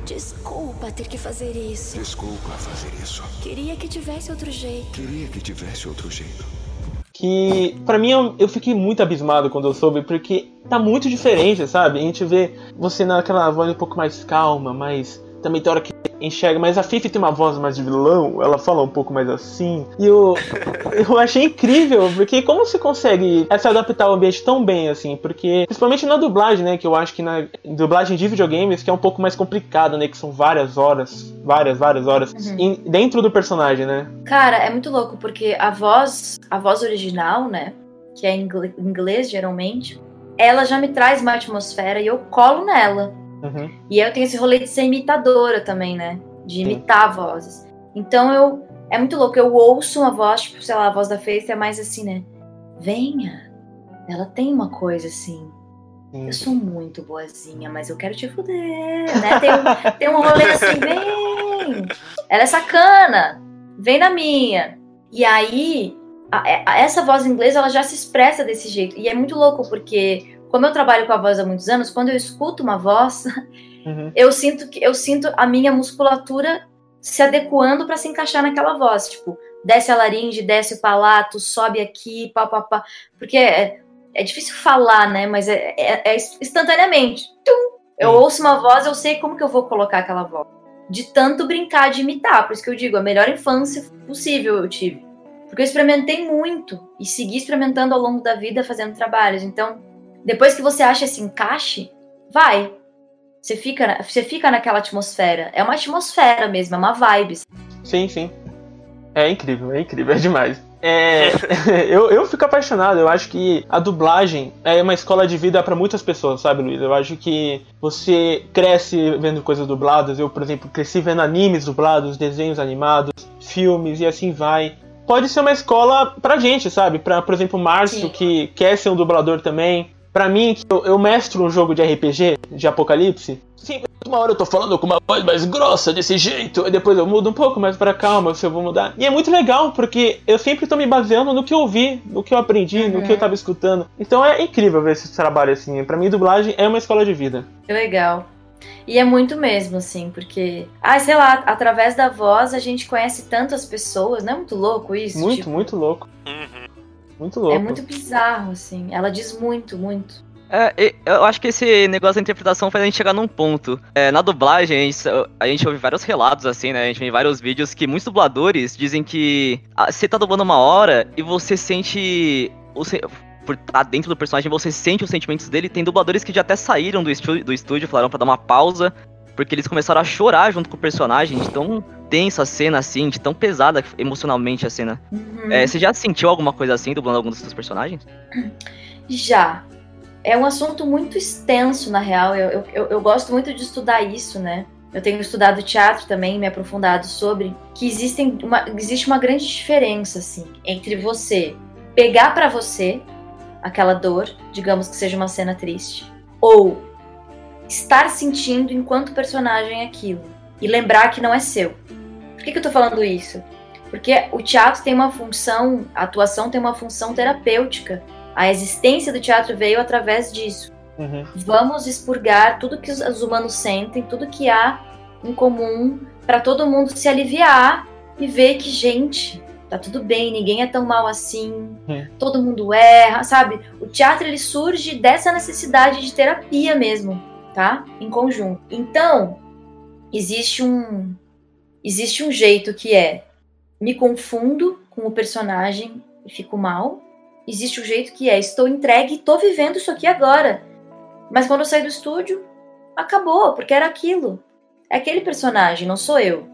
Desculpa ter que fazer isso. Desculpa fazer isso. Queria que tivesse outro jeito. Queria que tivesse outro jeito. que pra mim eu, eu fiquei muito abismado quando eu soube, porque tá muito diferente, sabe? A gente vê você naquela voz um pouco mais calma, mas também tem hora que enxerga, mas a Fifi tem uma voz mais de vilão, ela fala um pouco mais assim. E eu, eu achei incrível, porque como você consegue se adaptar ao ambiente tão bem assim? Porque, principalmente na dublagem, né? Que eu acho que na dublagem de videogames que é um pouco mais complicado, né? Que são várias horas, várias, várias horas Uhum. em- dentro do personagem, né? Cara, é muito louco, porque a voz, a voz original, né? Que é em inglês, geralmente, ela já me traz uma atmosfera e eu colo nela. Uhum. E eu tenho esse rolê de ser imitadora também, né? De imitar vozes. Então eu. É muito louco. Eu ouço uma voz, tipo, sei lá, a voz da Faith é mais assim, né? Venha. ela tem uma coisa assim. Sim. Eu sou muito boazinha, mas eu quero te fuder, né? Tem um, tem um rolê assim, vem! Ela é sacana, vem na minha. E aí, a- a- essa voz inglesa, ela já se expressa desse jeito. E é muito louco, porque como eu trabalho com a voz há muitos anos, quando eu escuto uma voz, Uhum. eu sinto que eu sinto a minha musculatura se adequando para se encaixar naquela voz, tipo, desce a laringe, desce o palato, sobe aqui, pá, pá, pá. Porque é, é difícil falar, né? Mas é, é- é instantaneamente. Tum! Eu ouço uma voz, eu sei como que eu vou colocar aquela voz. De tanto brincar de imitar, por isso que eu digo, a melhor infância possível eu tive. Porque eu experimentei muito e segui experimentando ao longo da vida fazendo trabalhos. Então, depois que você acha esse encaixe, vai. Você fica, você fica naquela atmosfera. É uma atmosfera mesmo, é uma vibe. Sim, sim. É incrível, é incrível, é demais. É, eu, eu fico apaixonado, eu acho que a dublagem é uma escola de vida pra muitas pessoas, sabe, Luiz? Eu acho que você cresce vendo coisas dubladas. Eu, por exemplo, cresci vendo animes dublados, desenhos animados, filmes e assim vai. Pode ser uma escola pra gente, sabe? Pra, por exemplo, Márcio, Sim. que quer ser um dublador também. Pra mim, que eu, eu mestro um jogo de RPG, de apocalipse. Sim, uma hora eu tô falando com uma voz mais grossa desse jeito, e depois eu mudo um pouco mais pra calma, se eu vou mudar. E é muito legal, porque eu sempre tô me baseando no que eu vi, no que eu aprendi, no Uhum. que eu tava escutando. Então é incrível ver esse trabalho assim. Pra mim, dublagem é uma escola de vida. Que legal. E é muito mesmo, assim, porque. Ah, sei lá, através da voz a gente conhece tantas pessoas, não é muito louco isso? Muito, Tipo, muito louco. Uhum. Muito louco. É muito bizarro, assim. Ela diz muito, muito. É, eu acho que esse negócio da interpretação faz a gente chegar num ponto. É, na dublagem, a gente, a gente ouve vários relatos, assim, né? A gente vê vários vídeos que muitos dubladores dizem que ah, você tá dublando uma hora e você sente. o se- por estar dentro do personagem, você sente os sentimentos dele. Tem dubladores que já até saíram do, estu- do estúdio, falaram pra dar uma pausa, porque eles começaram a chorar junto com o personagem, de tão tensa a cena, assim, de tão pesada emocionalmente a cena. Uhum. É, você já sentiu alguma coisa assim dublando algum dos seus personagens? Já. É um assunto muito extenso, na real. Eu, eu, eu- gosto muito de estudar isso, né? Eu tenho estudado teatro também, me aprofundado sobre que existem uma, existe uma grande diferença, assim, entre você pegar pra você aquela dor, digamos que seja uma cena triste, ou estar sentindo enquanto personagem aquilo e lembrar que não é seu. Por que, que eu tô falando isso? Porque o teatro tem uma função, a atuação tem uma função terapêutica. A existência do teatro veio através disso. Uhum. Vamos expurgar tudo que os, os humanos sentem, tudo que há em comum, para todo mundo se aliviar e ver que, gente, tá tudo bem, ninguém é tão mal assim, Hum. todo mundo erra, sabe? O teatro ele surge dessa necessidade de terapia mesmo, tá? Em conjunto. Então, existe um existe um jeito que é me confundo com o personagem e fico mal. Existe o jeito que é estou entregue e tô vivendo isso aqui agora. Mas quando eu saí do estúdio, acabou, porque era aquilo. É aquele personagem, não sou eu.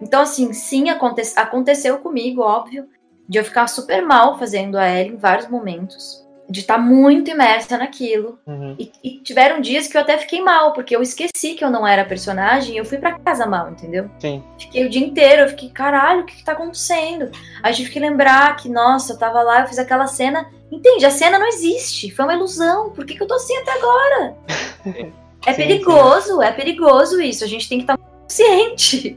Então, assim, sim, aconte aconteceu comigo, óbvio, de eu ficar super mal fazendo a Ellie em vários momentos. De estar muito imersa naquilo. Uhum. E, e tiveram dias que eu até fiquei mal, porque eu esqueci que eu não era personagem e eu fui pra casa mal, entendeu? Sim. Fiquei o dia inteiro, eu fiquei, caralho, o que, que tá acontecendo? Aí tive que lembrar que, nossa, eu tava lá, eu fiz aquela cena. Entende? A cena não existe, foi uma ilusão. Por que, que eu tô assim até agora? É Sim, perigoso, é perigoso isso. A gente tem que estar ciente.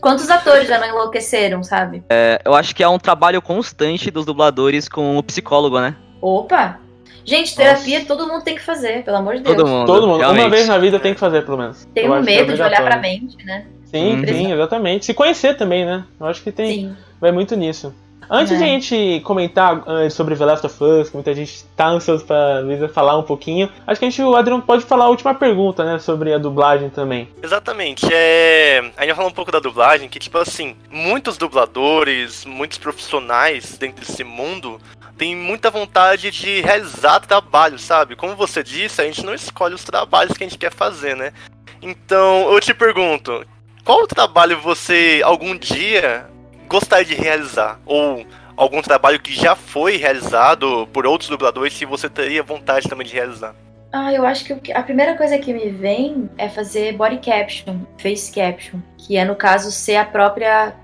Quantos atores já não enlouqueceram, sabe? É, eu acho que é um trabalho constante dos dubladores com o psicólogo, né? Opa! Gente, terapia todo mundo tem que fazer, pelo amor de Deus. Todo mundo. Todo mundo. Uma vez na vida tem que fazer, pelo menos. Acho que é medo de olhar pra mente, né? Sim, Uhum. sim, exatamente. Se conhecer também, né? Eu acho que tem. Sim. Vai muito nisso. Antes É. de a gente comentar eh, sobre The Last of Us, que muita gente tá ansioso pra Luísa falar um pouquinho, acho que a gente, o Adriano pode falar a última pergunta, né? Sobre a dublagem também. Exatamente. É... A gente falar um pouco da dublagem, que, tipo assim, muitos dubladores, muitos profissionais dentro desse mundo têm muita vontade de realizar trabalho, sabe? Como você disse, a gente não escolhe os trabalhos que a gente quer fazer, né? Então, eu te pergunto, qual trabalho você algum dia gostaria de realizar? Ou algum trabalho que já foi realizado por outros dubladores que você teria vontade também de realizar? Ah, eu acho que a primeira coisa que me vem é fazer body caption, face caption, que é no caso ser a própria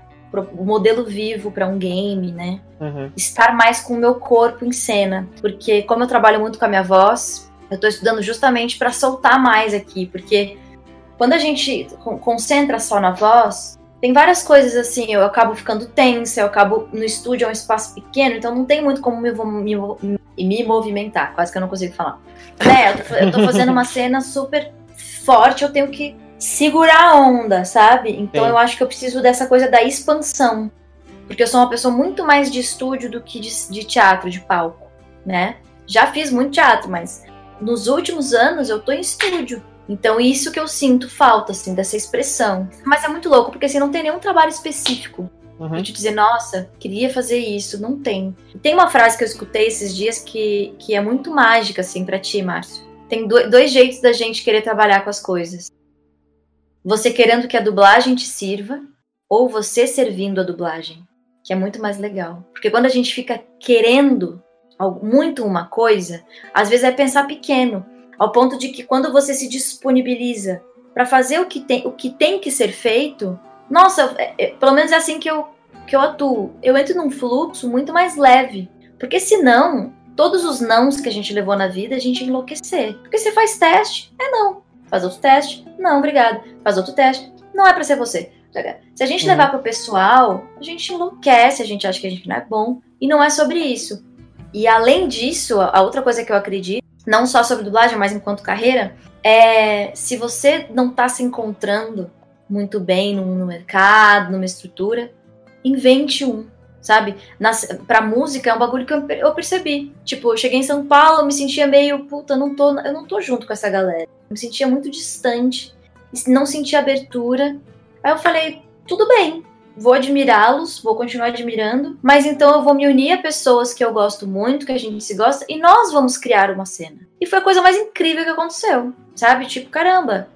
o modelo vivo para um game, né? Uhum. estar mais com o meu corpo em cena, porque como eu trabalho muito com a minha voz, eu tô estudando justamente para soltar mais aqui, porque quando a gente con- concentra só na voz, tem várias coisas assim, eu acabo ficando tensa, eu acabo no estúdio é um espaço pequeno, então não tem muito como me, me, me movimentar, quase que eu não consigo falar. Né, eu tô, eu tô fazendo uma cena super forte, eu tenho que segurar a onda, sabe? Então Sim. eu acho que eu preciso dessa coisa da expansão. Porque eu sou uma pessoa muito mais de estúdio do que de, de teatro, de palco, né? Já fiz muito teatro, mas nos últimos anos eu tô em estúdio. Então isso que eu sinto falta, assim, dessa expressão. Mas é muito louco, porque assim, não tem nenhum trabalho específico Uhum. pra te dizer, nossa, queria fazer isso. Não tem. Tem uma frase que eu escutei esses dias que, que é muito mágica, assim, pra ti, Márcio. Tem do- dois jeitos da gente querer trabalhar com as coisas. Você querendo que a dublagem te sirva, ou você servindo a dublagem, que é muito mais legal. Porque quando a gente fica querendo muito uma coisa, às vezes é pensar pequeno, ao ponto de que quando você se disponibiliza para fazer o que, tem, o que tem que ser feito, nossa, é- é- pelo menos é assim que eu, que eu atuo. Eu entro num fluxo muito mais leve. Porque senão, todos os nãos que a gente levou na vida, a gente enlouquecer. Porque você faz teste, é não. Faz outro teste, não, obrigado. Faz outro teste, não é para ser você. Se a gente Uhum. levar pro pessoal, a gente enlouquece, a gente acha que a gente não é bom. E não é sobre isso. E além disso, a outra coisa que eu acredito, não só sobre dublagem, mas enquanto carreira, é se você não tá se encontrando muito bem no, no mercado, numa estrutura, invente um, sabe? Nas, pra música é um bagulho que eu, eu percebi. Tipo, eu cheguei em São Paulo, eu me sentia meio, puta, não tô, eu não tô junto com essa galera. Eu me sentia muito distante, não sentia abertura. Aí eu falei, tudo bem, vou admirá-los, vou continuar admirando, mas então eu vou me unir a pessoas que eu gosto muito, que a gente se gosta, e nós vamos criar uma cena. E foi a coisa mais incrível que aconteceu, sabe? Tipo, caramba,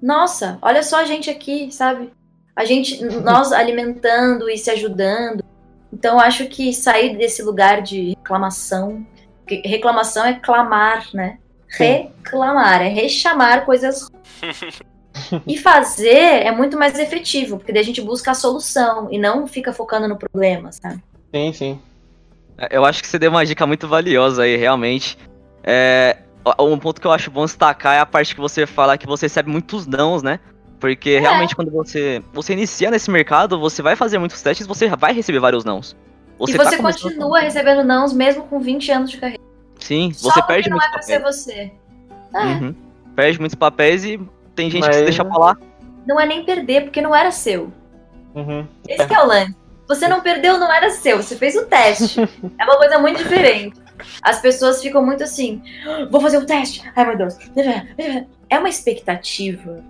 nossa, olha só a gente aqui, sabe? A gente, nós alimentando e se ajudando. Então eu acho que sair desse lugar de reclamação, porque reclamação é clamar, né? Reclamar, é rechamar coisas e fazer é muito mais efetivo, porque daí a gente busca a solução e não fica focando no problema, sabe? Sim, sim. É, Eu acho que você deu uma dica muito valiosa aí, realmente. É, um ponto que eu acho bom destacar é a parte que você fala que você recebe muitos nãos, né? Porque realmente quando você, você inicia nesse mercado, você vai fazer muitos testes você vai receber vários nãos. e tá você começando- continua recebendo nãos mesmo com 20 anos de carreira. Sim, Só você porque perde não muitos é pra ser papéis. você. É, Uhum. Perde muitos papéis e tem gente que Mas- se deixa lá. Não é nem perder, porque não era seu. Uhum. Esse que é o lance. Você não perdeu, não era seu, você fez o teste. é uma coisa muito diferente. As pessoas ficam muito assim, "Ah, vou fazer o teste. Ai meu Deus. É uma expectativa.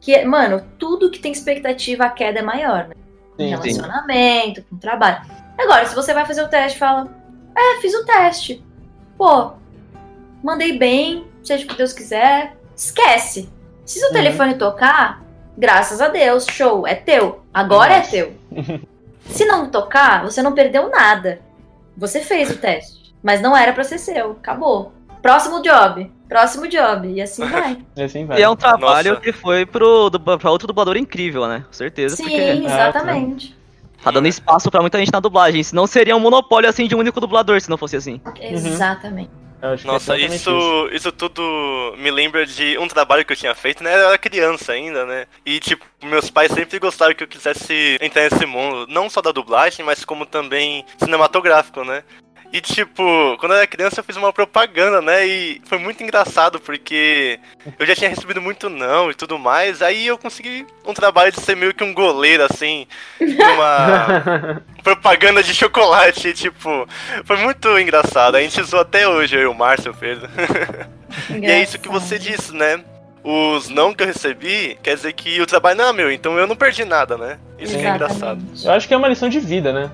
Que, mano, tudo que tem expectativa, a queda é maior, né? Com Sim, sim. relacionamento, com trabalho. Agora, se você vai fazer o teste e fala, é, fiz o teste. Pô, mandei bem, seja o que Deus quiser. Esquece. Se seu Uhum. telefone tocar, graças a Deus, show, é teu. Agora é Nossa. teu. Se não tocar, você não perdeu nada. Você fez o teste, mas não era pra ser seu. Acabou. Próximo job, próximo job e assim vai. E assim vai. E é um trabalho Nossa. que foi pro, do, pra outro dublador incrível, né? Com certeza. Sim, porque exatamente. tá dando espaço pra muita gente na dublagem. Senão seria um monopólio assim de um único dublador, se não fosse assim. Exatamente. Eu é Nossa, exatamente isso, isso tudo me lembra de um trabalho que eu tinha feito, né? Eu era criança ainda, né? E, tipo, meus pais sempre gostaram que eu quisesse entrar nesse mundo, não só da dublagem, mas como também cinematográfico, né? E, tipo, quando eu era criança eu fiz uma propaganda, né? E foi muito engraçado, porque eu já tinha recebido muito não e tudo mais. Aí eu consegui um trabalho de ser meio que um goleiro, assim, numa propaganda de chocolate. Tipo, foi muito engraçado. A gente zoou até hoje, eu e o Márcio, Pedro. E é isso que você disse, né? Os não que eu recebi quer dizer que o trabalho não é meu, então eu não perdi nada, né? Isso que é engraçado. Exatamente. Eu acho que é uma lição de vida, né?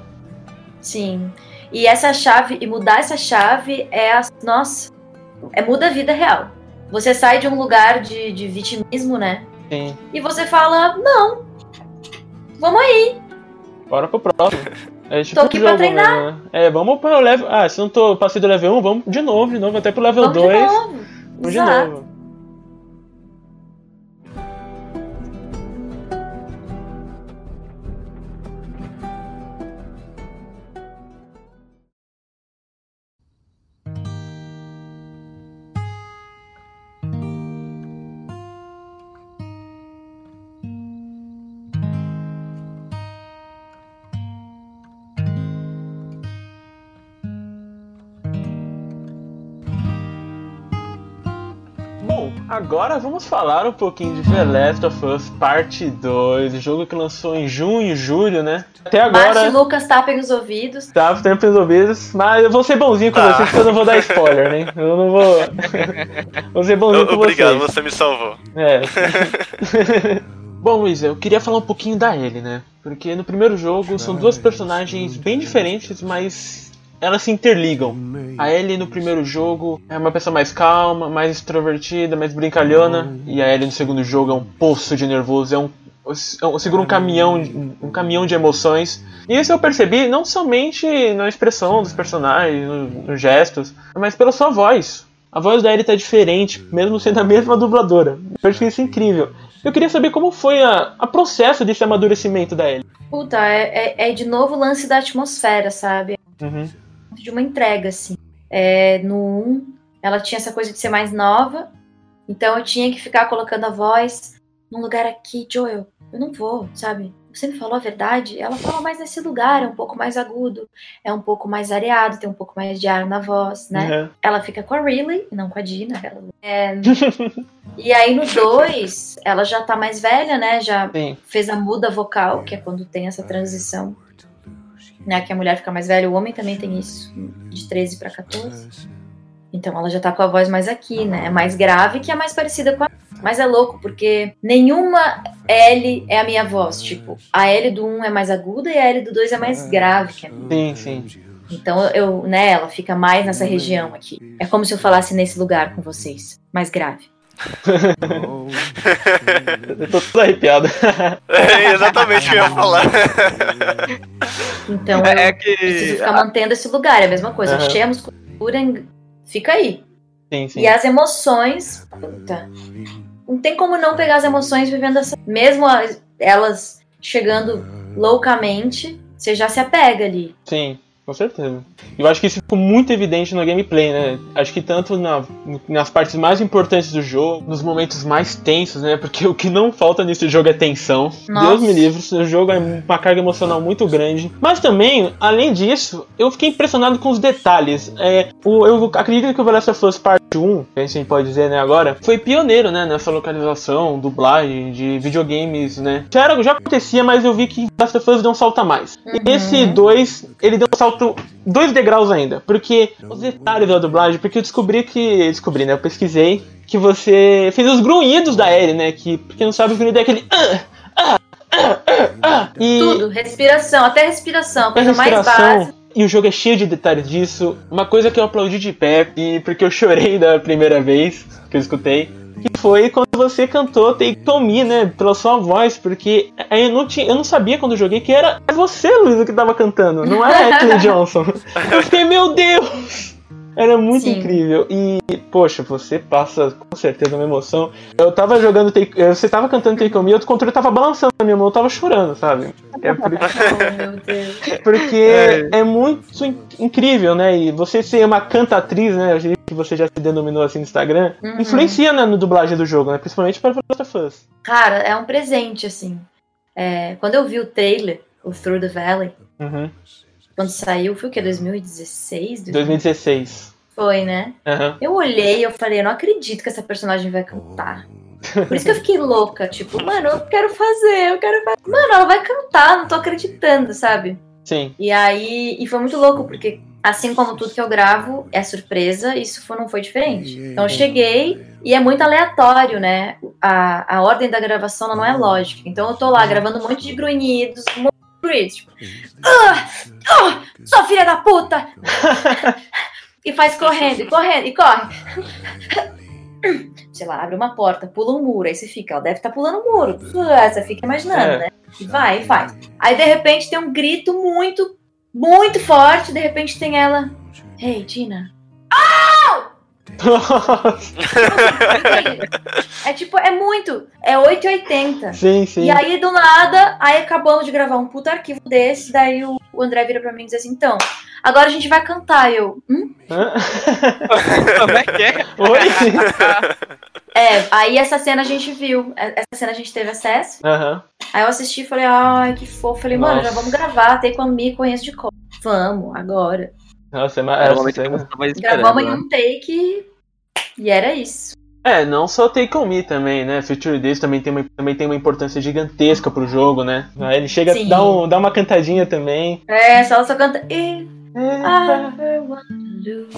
Sim. E essa chave, e mudar essa chave é a. Nossa, é muda a vida real. Você sai de um lugar de, de vitimismo, né? Sim. E você fala, não. Vamos aí. Bora pro próximo. É tipo Tô aqui um pra jogo treinar. mesmo, né? É, vamos pro level. Ah, se não tô passei do level 1, vamos de novo, de novo, até pro level Vamos 2. de novo. Vamos de Exato. novo. Agora vamos falar um pouquinho de The Last of Us Parte 2, o jogo que lançou em junho e julho, né? Até agora. E Lucas tapem os ouvidos. Tá, tempo resolvidos, mas eu vou ser bonzinho com Tá. vocês porque eu não vou dar spoiler, né? Eu não vou. vou ser bonzinho com Obrigado, vocês. você me salvou. É. Bom, Luiz, eu queria falar um pouquinho da Ellie, né? Porque no primeiro jogo são duas personagens bem diferentes, mas elas se interligam. A Ellie no primeiro jogo é uma pessoa mais calma, mais extrovertida, mais brincalhona, e a Ellie no segundo jogo é um poço de nervoso, é um é segura um caminhão, um caminhão de emoções. E isso eu percebi não somente na expressão dos personagens, no- nos gestos, mas pela sua voz. A voz da Ellie tá diferente, mesmo sendo a mesma dubladora. Eu achei isso incrível. Eu queria saber como foi a, a processo desse amadurecimento da Ellie. Puta, é, é, é de novo o lance da atmosfera, sabe? Uhum. De uma entrega, assim. É, no 1, ela tinha essa coisa de ser mais nova, então eu tinha que ficar colocando a voz num lugar aqui, Joel, eu não vou, sabe? Você me falou a verdade? Ela fala mais nesse lugar, é um pouco mais agudo, é um pouco mais areado, tem um pouco mais de ar na voz, né? Uhum. Ela fica com a Riley, não com a Dina. Ela- é, e aí no 2, ela já tá mais velha, né? Já Sim. fez a muda vocal, que é quando tem essa transição, né? Que a mulher fica mais velha, o homem também tem isso, de 13 para 14. Então ela já tá com a voz mais aqui, né? É mais grave, que é mais parecida com a. Mas é louco, porque nenhuma L é a minha voz. Tipo, a L do 1 é mais aguda e a L do 2 é mais grave que a minha. Sim, sim. Então eu, né, ela fica mais nessa região aqui. É como se eu falasse nesse lugar com vocês, mais grave. Eu tô todo arrepiado. É exatamente o que eu ia falar. Então É, é eu preciso que. ficar mantendo esse lugar, é a mesma coisa. Aham. Achei a musculatura, fica aí. Sim, sim. E as emoções, puta, não tem como não pegar as emoções vivendo essa. Mesmo as- elas chegando loucamente, você já se apega ali. Sim, com certeza. Eu acho que isso ficou muito evidente no gameplay, né? Acho que tanto na- nas partes mais importantes do jogo, nos momentos mais tensos, né? Porque o que não falta nesse jogo é tensão. Nossa. Deus me livre, o jogo é uma carga emocional muito grande. Mas também, além disso, eu fiquei impressionado com os detalhes. É, o- eu acredito que o The Last of Us Parte 1, que a gente pode dizer né, agora, foi pioneiro, né? Nessa localização, dublagem de videogames, né? Já, era, já acontecia, mas eu vi que The Last of Us deu um salto a mais. E esse 2, ele deu um salto dois degraus ainda, porque os detalhes da dublagem, porque eu descobri que, descobri, né, eu pesquisei que você fez os grunhidos da Ellie, né, que, pra quem não sabe, o grunhido é aquele ah, ah, ah, ah, ah, e Tudo, respiração, até respiração, coisa mais básica. e o jogo é cheio de detalhes disso, uma coisa que eu aplaudi de pé, e porque eu chorei da primeira vez que eu escutei, que foi quando você cantou Take On Me, né, pela sua voz, porque eu não, tinha, eu não sabia quando eu joguei que era você, Luísa, que tava cantando, não era a Ashley Johnson. Eu fiquei, meu Deus! Era muito Sim. incrível. E, poxa, você passa com certeza uma emoção. Eu tava jogando Take, Você tava cantando Take On Me, o controle tava balançando na minha mão, eu tava chorando, sabe? É porque, Oh, meu Deus. porque é. muito in- incrível, né? E você ser uma cantatriz, né? Que você já se denominou assim no Instagram, Uhum. influencia né, no dublagem do jogo, né? Principalmente para os fãs. Cara, é um presente, assim. É, quando eu vi o trailer, o Through the Valley, Uhum. Quando saiu, foi o quê? 2016? 2016. Foi, né? Aham. Eu olhei e eu falei, eu não acredito que essa personagem vai cantar. Por isso que eu fiquei louca, tipo, mano, eu quero fazer, eu quero fazer. Mano, ela vai cantar, não tô acreditando, sabe? Sim. E aí, e foi muito louco, porque assim como tudo que eu gravo é surpresa, isso foi- não foi diferente. Então eu cheguei e é muito aleatório, né? A, a ordem da gravação não é lógica. Então eu tô lá gravando um monte de grunhidos, um tipo, ah, ah, sua filha da puta! e faz correndo, e correndo, e corre. Sei lá, abre uma porta, pula um muro, aí você fica, ela deve estar pulando um muro. Ah, Você fica imaginando, É. né? E vai, e faz. Aí de repente tem um grito muito, muito forte, de repente tem ela. Ei, Tina. É tipo, é muito. É 880. sim, sim. E aí, do nada, aí acabamos de gravar um puta arquivo desse, daí o, André vira pra mim e diz assim, então, agora a gente vai cantar. E eu, hum? Como é que é? Oi? É, aí essa cena a gente viu. É, Essa cena a gente teve acesso. Aham. Aí eu assisti e falei, ai, que fofo. Falei, mano, Nossa. já vamos gravar, tem com me conheço de cor. Vamos, agora. Nossa, é essa momento que cena- tava. Gravamos em né? um take e era isso. É, não só Take On Me também, né? Future Days também tem uma, também tem uma importância gigantesca pro jogo, né? Aí ele chega Sim. a dar, um, dar uma cantadinha também. É, só ela só canta. If I ever want to.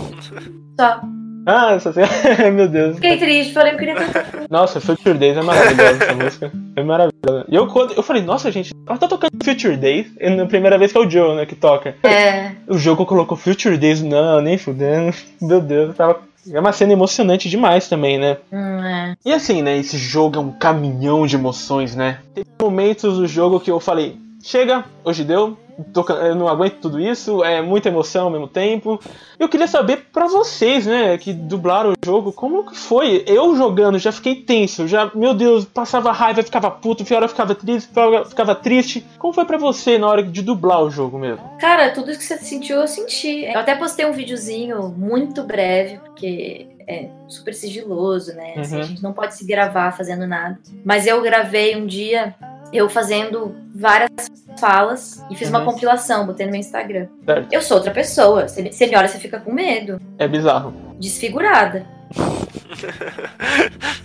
Só. Ah, essa meu Deus. Fiquei triste, falei que queria ter. Nossa, Future Days é maravilhosa essa música. É maravilhosa. E eu, quando, eu falei, nossa, gente, ela tá tocando Future Days. E na primeira vez que é o Joe, né, que toca. É. O jogo colocou Future Days, não, nem fudendo. Meu Deus, tava. É uma cena emocionante demais também, né? Hum, é. E assim, né? Esse jogo é um caminhão de emoções, né? Teve momentos do jogo que eu falei: chega, hoje deu, tô eu não aguento tudo isso, é muita emoção ao mesmo tempo. Eu queria saber pra vocês, né, que dublaram o jogo, como que foi? Eu jogando já fiquei tenso, já, meu Deus, passava raiva, ficava puto, pior eu ficava triste, pior eu ficava triste. Como foi pra você na hora de dublar o jogo mesmo? Cara, tudo isso que você sentiu, eu senti. Eu até postei um videozinho muito breve, porque é super sigiloso, né? Assim, Uhum. a gente não pode se gravar fazendo nada. Mas eu gravei um dia eu fazendo várias falas e fiz uma Uhum. compilação, botei no meu Instagram. Certo. Eu sou outra pessoa. Você você me olha, você fica com medo. É bizarro. Desfigurada.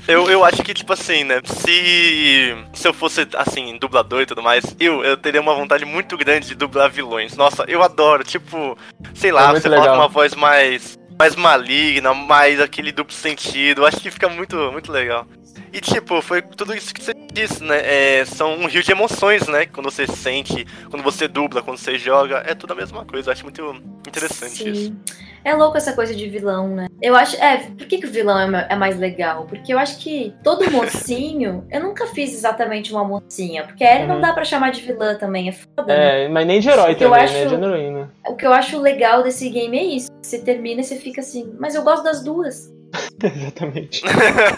Eu, eu acho que, tipo assim, né? Se, se eu fosse, assim, dublador e tudo mais, eu, eu teria uma vontade muito grande de dublar vilões. Nossa, eu adoro, tipo, sei É lá, muito você fala legal. com uma voz mais, mais maligna, mais aquele duplo sentido. Eu acho que fica muito, muito legal. E, tipo, foi tudo isso que você disse, né? É, são um rio de emoções, né? Quando você sente, quando você dubla, quando você joga, é tudo a mesma coisa. Eu acho muito interessante isso. Sim. É louco essa coisa de vilão, né? Eu acho. É, por que, que o vilão é, é mais legal? Porque eu acho que todo mocinho. eu nunca fiz exatamente uma mocinha. Porque a Ellie não Uhum. dá pra chamar de vilã também, é foda. né? É, mas nem de herói também, acho- né? De heroína. O que eu acho legal desse game é isso. Você termina e você fica assim, mas eu gosto das duas. Exatamente.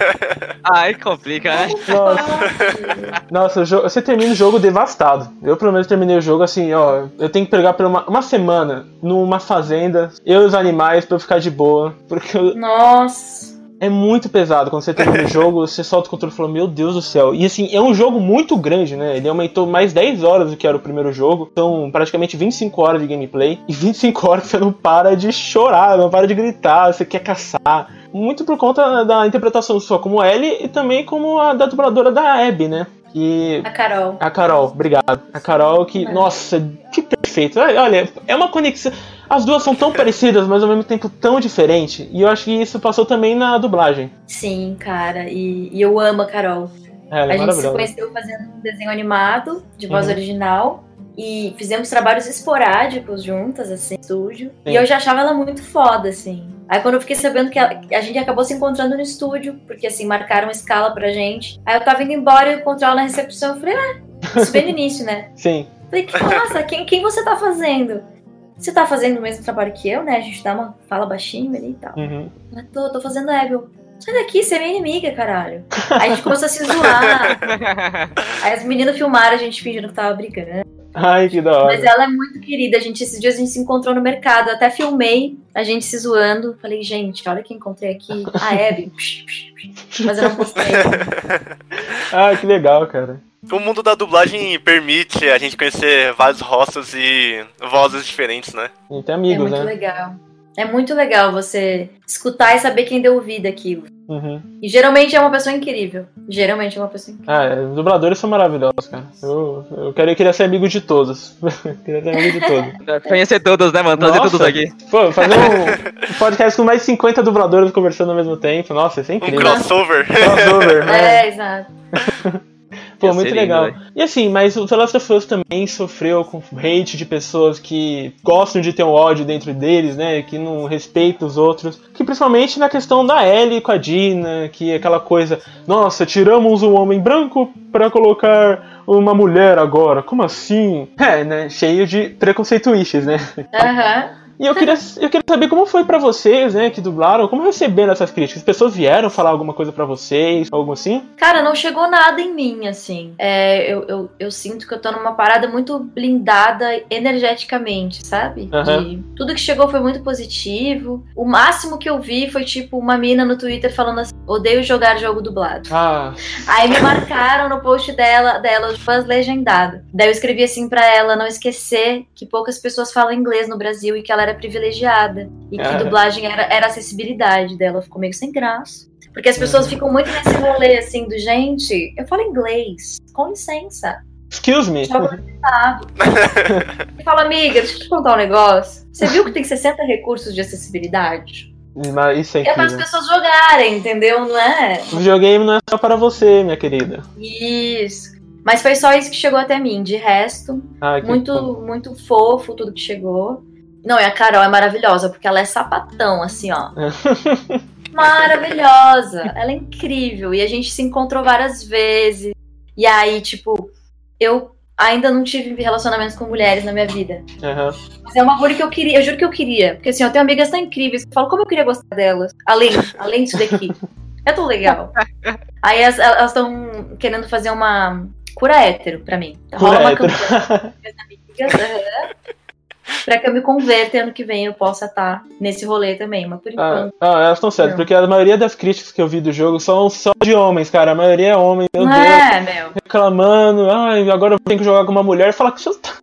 Ai, complica, né? Nossa, Nossa, o jogo- você termina o jogo devastado. Eu, pelo menos, terminei o jogo assim, ó. Eu tenho que pegar por uma, uma semana numa fazenda, eu e os animais, pra eu ficar de boa. Porque eu- Nossa. É muito pesado. Quando você termina o jogo, você solta o controle e fala, meu Deus do céu. E assim, é um jogo muito grande, né? Ele aumentou mais 10 horas do que era o primeiro jogo. São praticamente 25 horas de gameplay. E 25 horas que você não para de chorar, não para de gritar, você quer caçar. Muito por conta da interpretação sua como Ellie e também como a da dubladora da Abby, né? Que A Carol. a Carol, obrigado. A Carol que, nossa, que perfeito. Olha, é uma conexão. As duas são tão parecidas, mas ao mesmo tempo tão diferente. E eu acho que isso passou também na dublagem. Sim, cara. E, e eu amo a Carol. É, é a gente se conheceu fazendo um desenho animado, de voz Uhum. original. E fizemos trabalhos esporádicos juntas, assim, no estúdio. Sim. E eu já achava ela muito foda, assim. Aí quando eu fiquei sabendo que ela- a gente acabou se encontrando no estúdio, porque assim, marcaram escala pra gente. Aí eu tava indo embora e eu encontrei ela na recepção. Eu falei, ah, isso bem no início, né? Sim. Falei, nossa, quem, quem você tá fazendo? Você tá fazendo o mesmo trabalho que eu, né? A gente dá uma fala baixinho ali e tal. Uhum. Ela, tô, tô fazendo Abel. Sai daqui, você é minha inimiga, caralho. Aí a gente começou a se zoar. Aí as meninas filmaram a gente fingindo que tava brigando. Ai, que da hora. Mas ela é muito querida. A gente, esses dias a gente se encontrou no mercado. Eu até filmei a gente se zoando. Falei, gente, olha quem encontrei aqui. A Abby. Mas eu não postei. Ah, que legal, cara. O mundo da dublagem permite a gente conhecer vários rostos e vozes diferentes, né? E tem É amigos, muito né? legal. É muito legal você escutar e saber quem deu vida àquilo. Uhum. E geralmente é uma pessoa incrível. Geralmente é uma pessoa incrível. Ah, é, os dubladores são maravilhosos, cara. Eu, eu, queria, eu queria ser amigo de todos. queria ser amigo de todos. Conhecer todos, né, mano? Trazer todos aqui. Pô, fazer um podcast com mais de 50 dubladores conversando ao mesmo tempo. Nossa, isso é Um incrível. crossover. Crossover, né? É, exato. Pô, Ia muito lindo, legal. velho. E assim, mas o The Last of Us também sofreu com hate de pessoas que gostam de ter um ódio dentro deles, né? Que não respeitam os outros. Que principalmente na questão da Ellie com a Dina, que é aquela coisa, nossa, tiramos um homem branco pra colocar uma mulher agora. Como assim? É, né? Cheio de preconceituiches, né? Aham. E eu queria, eu queria saber como foi pra vocês, né, que dublaram, como receberam essas críticas? As pessoas vieram falar alguma coisa pra vocês, algo assim? Cara, não chegou nada em mim, assim. É, eu, eu, eu sinto que eu tô numa parada muito blindada energeticamente, sabe? De- tudo que chegou foi muito positivo. O máximo que eu vi foi, tipo, uma mina no Twitter falando assim: odeio jogar jogo dublado. Ah, Aí me marcaram no post dela, dela, fãs legendado. Daí eu escrevi assim pra ela não esquecer que poucas pessoas falam inglês no Brasil e que ela era privilegiada. E que Ah. dublagem era, era acessibilidade dela. Ficou meio sem graça. Porque as pessoas ficam muito nesse rolê assim do gente, eu falo inglês, com licença. Excuse me. Joga no estado. E fala, amiga, deixa eu te contar um negócio. Você viu que tem 60 recursos de acessibilidade? Mas Isso é É para as pessoas jogarem, entendeu? Não é? O videogame não é só para você, minha querida. Isso. Mas foi só isso que chegou até mim. De resto, Ai, muito, muito fofo tudo que chegou. Não, e a Carol é maravilhosa, porque ela é sapatão, assim, ó. Maravilhosa. Ela é incrível. E a gente se encontrou várias vezes. E aí, tipo, eu ainda não tive relacionamentos com mulheres na minha vida. Aham. Mas é uma coisa que eu queria, eu juro que eu queria. Porque assim, eu tenho amigas tão incríveis. Eu falo, como eu queria gostar delas. Além, além disso daqui. É tão legal. Aí elas estão querendo fazer uma cura hétero pra mim. Rola uma hétero. campanha amigas, pra que eu me converta e ano que vem eu possa estar nesse rolê também. Mas por Ah, enquanto. ah, elas estão certas, porque a maioria das críticas que eu vi do jogo são só de homens, cara. A maioria é homem, meu não Deus. é, meu. Reclamando, ai, agora eu tenho que jogar com uma mulher. Fala,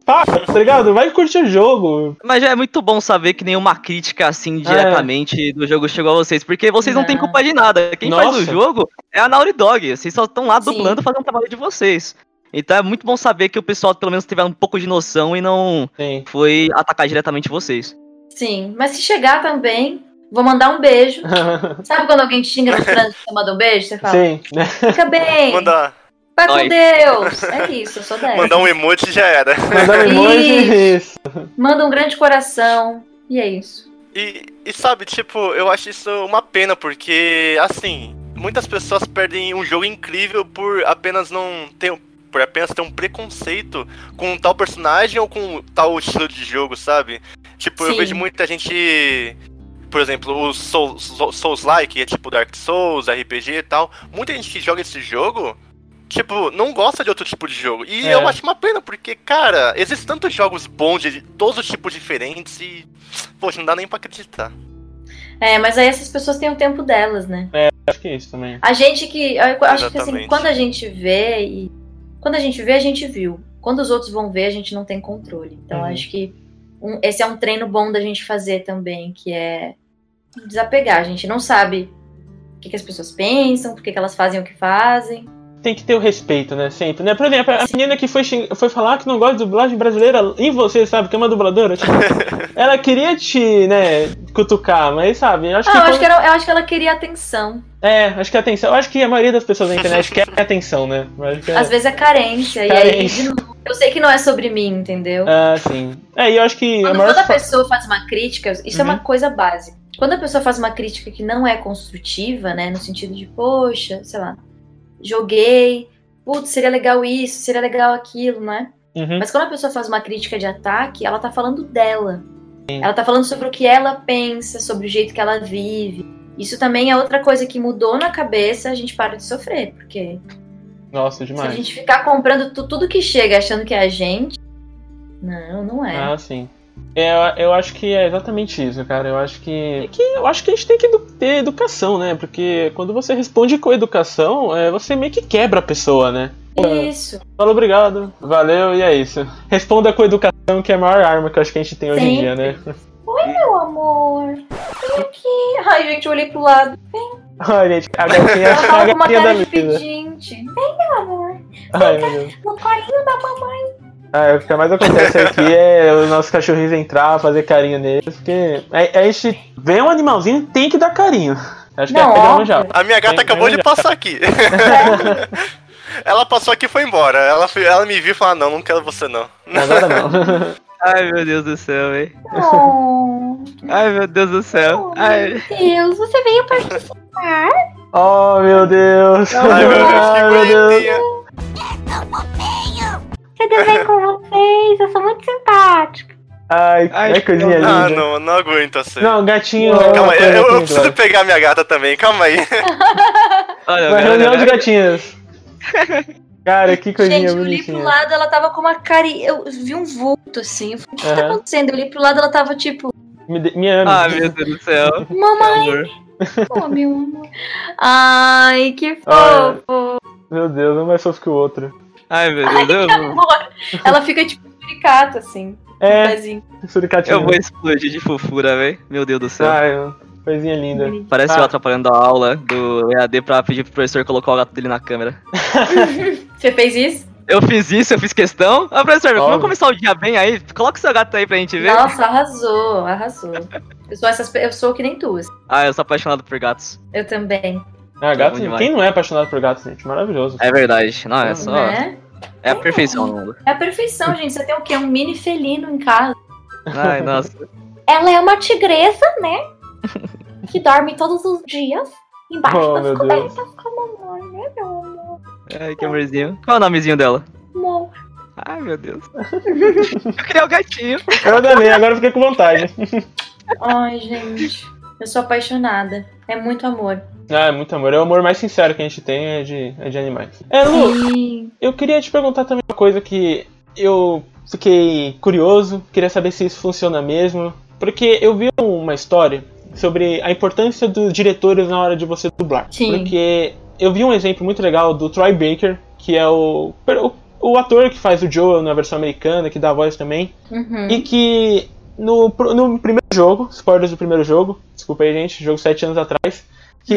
tá, tá ligado? Vai curtir o jogo. Mas já é muito bom saber que nenhuma crítica assim diretamente do jogo chegou a vocês, porque vocês não, têm Não. culpa de nada. Quem faz o Nossa. jogo é a Naughty Dog. Vocês só estão lá Sim. dublando fazendo o trabalho de vocês. Então é muito bom saber que o pessoal pelo menos teve um pouco de noção e não Sim. foi atacar diretamente vocês. Sim. Mas se chegar também, vou mandar um beijo. Sabe quando alguém te xinga no trânsito e você manda um beijo? Você fala, Sim, né? fica bem, Mandar, vai com Oi. Deus. É isso, eu sou dessa. mandar um emoji já era. Mandar um emoji, isso. Manda um grande coração. E é isso. E, e sabe, tipo, eu acho isso uma pena, porque, assim, muitas pessoas perdem um jogo incrível por apenas não ter. Por apenas ter um preconceito com tal personagem ou com tal estilo de jogo, sabe? Tipo, eu Sim. vejo muita gente. Por exemplo, os Souls, Souls- que é tipo Dark Souls, RPG e tal. Muita gente que joga esse jogo, tipo, não gosta de outro tipo de jogo. E É. eu acho uma pena, porque, cara, existem tantos jogos bons de todos os tipos diferentes e. Poxa, não dá nem pra acreditar. É, mas aí essas pessoas têm o tempo delas, né? Acho que é isso também. A gente que. Eu acho que assim, Exatamente. quando a gente vê e. Quando a gente vê, a gente viu. Quando os outros vão ver, a gente não tem controle. Então Uhum. acho que um- esse é um treino bom da gente fazer também, que é desapegar. A gente não sabe o que, que as pessoas pensam, por que, que elas fazem o que fazem. Tem que ter o respeito, né? Sempre, né? Por exemplo, a menina que foi, xing- foi falar que não gosta de dublagem brasileira em você, sabe? Que é uma dubladora. tipo, ela queria te, né, cutucar, mas sabe? Eu acho Ah, que eu quando- acho, que era- eu acho que ela queria atenção. É, acho que a atenção. Eu acho que a maioria das pessoas na internet quer atenção, né? É- Às vezes é carência. E aí, Carência. de novo, eu sei que não é sobre mim, entendeu? Ah, sim. É, e eu acho que a Quando, maior. a fa- pessoa faz uma crítica, isso é Uhum. uma coisa básica. Quando a pessoa faz uma crítica que não é construtiva, né? No sentido de, poxa, sei lá, joguei, putz, seria legal isso, seria legal aquilo, né? Uhum. Mas quando a pessoa faz uma crítica de ataque, ela tá falando dela. Ela tá falando sobre o que ela pensa, sobre o jeito que ela vive. Isso também é outra coisa que mudou na cabeça, a gente para de sofrer, porque Nossa, se a demais. gente ficar comprando tu- tudo que chega achando que é a gente, não, não é. Ah, sim. É, eu, acho que é exatamente isso, cara. Eu acho que, que eu acho que a gente tem que edu- ter educação, né? Porque quando você responde com educação, é, você meio que quebra a pessoa, né? Isso. Fala obrigado, valeu e é isso. Responda com educação, que é a maior arma que eu acho que a gente tem hoje em dia, né? Oi, meu amor. Vem aqui. Ai, gente, eu olhei pro lado. Ai, gente, a gatinha, a gatinha da pedinte. Vem, meu amor. Ai, meu Deus. No colinho da mamãe. Ah, o que mais acontece aqui é os nossos cachorrinhos entrar, fazer carinho neles, porque a, a gente vê um animalzinho tem que dar carinho. Acho que Não, é pegamos óbvio. já. A minha gata Tem- acabou de já. passar aqui. ela passou aqui e foi embora. Ela, foi- ela me viu e falou: ah, não, não quero você não. Agora não. Ai, meu Deus do céu, velho. Oh, Ai, meu Deus do céu. Ai. Deus, você veio participar? Oh, meu Deus. Ai, meu Deus, que Ai, meu Deus. Tudo bem com vocês? Eu sou muito simpática. Ai, Ai, que coisinha linda. Ah, não, não aguento assim. Não, gatinho. Não, é Calma aí, coisa eu, eu preciso pegar minha gata também, calma aí. Olha, Uma reunião de gatinhas. Cara, que coisinha Gente, eu bonitinha. pro lado, ela tava com uma cara. Eu vi um vulto assim. Eu falei, o que tá Aham. acontecendo? Eu olhei pro lado, ela tava tipo, Me, de- me ama. Ah, meu Deus do céu. mamãe, oh, meu amor. Ai, que fofo. Meu Deus, um mais fofo que o outro. Ai, meu Ai, Deus. Ela fica tipo um suricato, assim. É, eu vou explodir de fofura, velho. Meu Deus do céu. Ai, Coisinha linda. Parece Ah. eu atrapalhando a aula do EAD pra pedir pro professor colocar o gato dele na câmera. Você fez isso? Eu fiz isso, eu fiz questão. Ah, professor, Óbvio. vamos começar o dia bem aí? Coloca o seu gato aí pra gente ver. Nossa, arrasou, arrasou. Eu sou, essas, eu sou que nem tu. Ah, eu sou apaixonado por gatos. Eu também. Ah, gato, Bom demais. quem não é apaixonado por gato, gente? Maravilhoso. É verdade. Não, é só. Né? É a perfeição no mundo. É a perfeição, gente. Você tem o quê? Um mini felino em casa. Ai, nossa. Ela é uma tigresa, né? que dorme todos os dias embaixo Oh, das meu cobertas com a mamãe, né, meu amor? Ai, que amorzinho. Qual é o nomezinho dela? Amor. Ai, meu Deus. eu queria o gatinho. Eu também, agora eu fiquei com vontade. Ai, gente. Eu sou apaixonada. É muito amor. Ah, é muito amor. É o amor mais sincero que a gente tem é de, é de animais. É, Lu, Sim. eu queria te perguntar também uma coisa que eu fiquei curioso, queria saber se isso funciona mesmo. Porque eu vi uma história sobre a importância dos diretores na hora de você dublar. Sim. Porque eu vi um exemplo muito legal do Troy Baker, que é o, o, o ator que faz o Joel na versão americana, que dá a voz também. Uhum. E que no, no primeiro jogo, spoilers do primeiro jogo, desculpa aí, gente, jogo sete anos atrás, que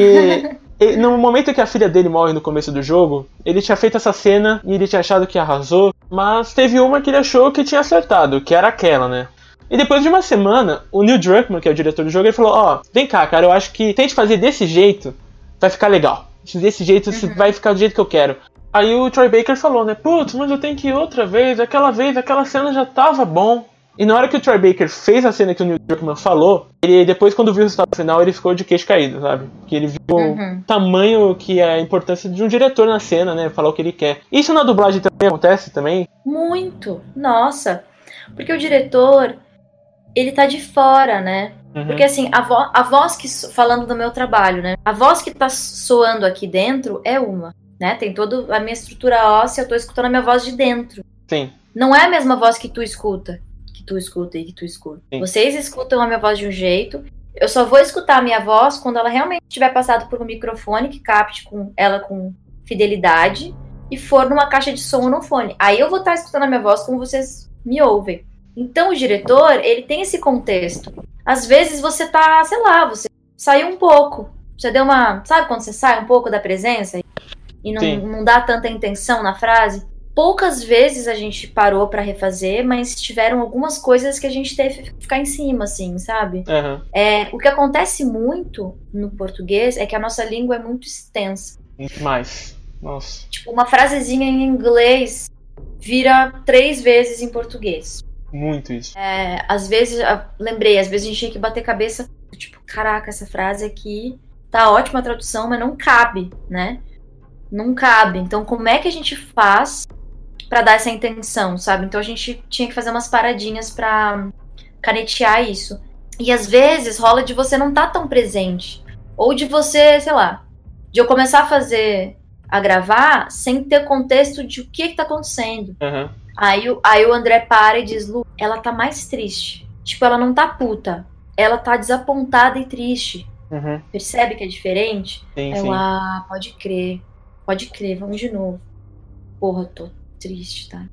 ele- no momento que a filha dele morre no começo do jogo, ele tinha feito essa cena e ele tinha achado que arrasou, mas teve uma que ele achou que tinha acertado, que era aquela, né? E depois de uma semana, o Neil Druckmann, que é o diretor do jogo, ele falou: Ó, vem cá, cara, eu acho que tente fazer desse jeito, vai ficar legal. Desse jeito vai ficar do jeito que eu quero. Aí o Troy Baker falou, né? Putz, mas eu tenho que ir outra vez. Aquela vez, aquela cena já tava bom. E na hora que o Troy Baker fez a cena que o Neil Druckmann falou, ele depois, quando viu o resultado final, ele ficou de queixo caído, sabe? Que ele viu Uhum. o tamanho que é a importância de um diretor na cena, né? Falar o que ele quer. Isso na dublagem também acontece também? Muito. Nossa. Porque o diretor, ele tá de fora, né? Uhum. Porque assim, a, vo- a voz que. Falando do meu trabalho, né? A voz que tá soando aqui dentro é uma, né? Tem toda a minha estrutura óssea, eu tô escutando a minha voz de dentro. Sim. Não é a mesma voz que tu escuta. Que tu escuta e que tu escuta. Sim. Vocês escutam a minha voz de um jeito. Eu só vou escutar a minha voz quando ela realmente tiver passado por um microfone que capte com ela com fidelidade e for numa caixa de som ou no fone. Aí eu vou estar escutando a minha voz como vocês me ouvem. Então o diretor, ele tem esse contexto. Às vezes você tá, sei lá, você saiu um pouco. Você deu uma. Sabe quando você sai um pouco da presença e- e não, Sim. não dá tanta intenção na frase? Poucas vezes a gente parou pra refazer, mas tiveram algumas coisas que a gente teve que ficar em cima, assim, sabe? Aham. É, o que acontece muito no português é que a nossa língua é muito extensa. Muito mais. Nossa. Tipo, uma frasezinha em inglês vira três vezes em português. Muito isso. É, às vezes, lembrei, às vezes a gente tinha que bater cabeça, tipo, caraca, essa frase aqui tá ótima a tradução, mas não cabe, né? Não cabe. Então, como é que a gente faz pra dar essa intenção, sabe? Então a gente tinha que fazer umas paradinhas pra canetear isso. E às vezes rola de você não tá tão presente. Ou de você, sei lá, de eu começar a fazer, a gravar, sem ter contexto de o que que tá acontecendo. Aham. Aí, o- aí o André para e diz, Lu, ela tá mais triste. Tipo, ela não tá puta. Ela tá desapontada e triste. Uhum. Percebe que é diferente? Sim, Aí sim. eu, ah, pode crer. Pode crer, vamos de novo. Porra, tô triste, tá?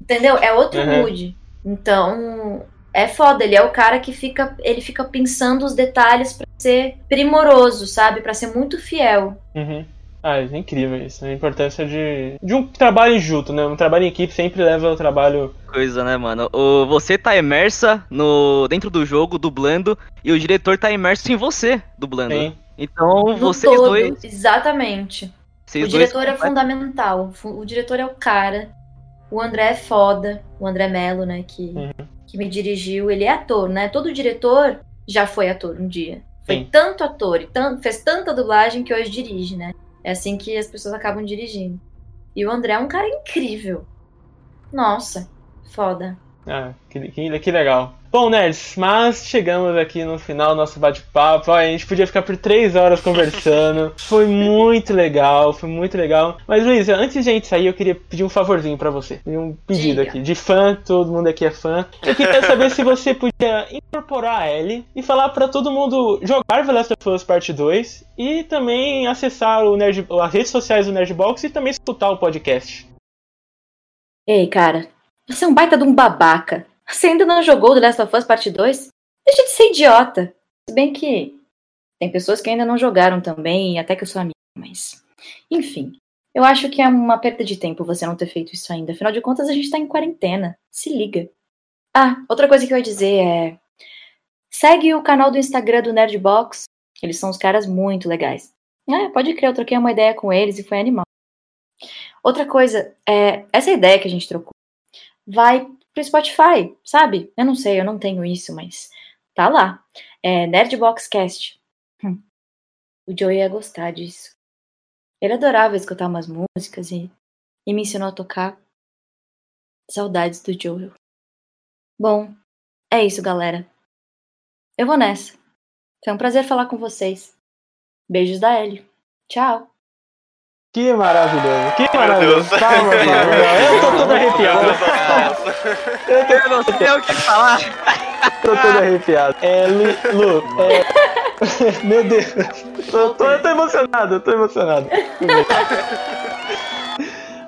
Entendeu? É outro Uhum. mood. Então, é foda. Ele é o cara que fica, ele fica pensando os detalhes pra ser primoroso, sabe? Pra ser muito fiel. Uhum. Ah, é incrível isso. A importância de, de um trabalho junto, né? Um trabalho em equipe sempre leva o trabalho. Coisa, né, mano? O, você tá imersa no dentro do jogo, dublando, e o diretor tá imerso em você, dublando. Sim. Então, No vocês todo, dois. Exatamente. Vocês o dois diretor é fundamental. Fu- O diretor é o cara. O André é foda. O André Mello, né? Que, Uhum. que me dirigiu. Ele é ator, né? Todo diretor já foi ator um dia. Foi Sim. tanto ator e tan- fez tanta dublagem que hoje dirige, né? É assim que as pessoas acabam dirigindo. E o André é um cara incrível. Nossa, foda. Ah, que, que, que legal. Bom, nerds, mas chegamos aqui no final do nosso bate-papo. A gente podia ficar por três horas conversando. foi muito legal, foi muito legal. Mas, Luísa, antes de a gente sair, eu queria pedir um favorzinho pra você. Um pedido Diga. aqui. De fã, todo mundo aqui é fã. Eu queria saber se você podia incorporar a Ellie e falar pra todo mundo jogar The Last of Us Part 2 e também acessar o Nerd, as redes sociais do Nerdbox e também escutar o podcast. Ei, cara, você é um baita de um babaca. Você ainda não jogou The Last of Us Parte 2? Deixa de ser idiota. Se bem que Tem pessoas que ainda não jogaram também, até que eu sou amiga, mas. Enfim. Eu acho que é uma perda de tempo você não ter feito isso ainda. Afinal de contas, a gente tá em quarentena. Se liga. Ah, outra coisa que eu ia dizer é. Segue o canal do Instagram do Nerdbox. Eles são uns caras muito legais. É, pode crer, eu troquei uma ideia com eles e foi animal. Outra coisa, é, essa ideia que a gente trocou vai pro Spotify, sabe? Eu não sei, eu não tenho isso, mas tá lá. É Nerdboxcast. Hum. O Joey ia gostar disso. Ele adorava escutar umas músicas e, e me ensinou a tocar. Saudades do Joel. Bom, é isso, galera. Eu vou nessa. Foi um prazer falar com vocês. Beijos da Hélio. Tchau. Que maravilhoso, que maravilhoso. Calma, eu tô todo arrepiado. Eu não sei o que falar. Tô todo arrepiado. É, Lu, Lu é... Meu Deus. Tô, tô, eu tô emocionado, eu tô emocionado.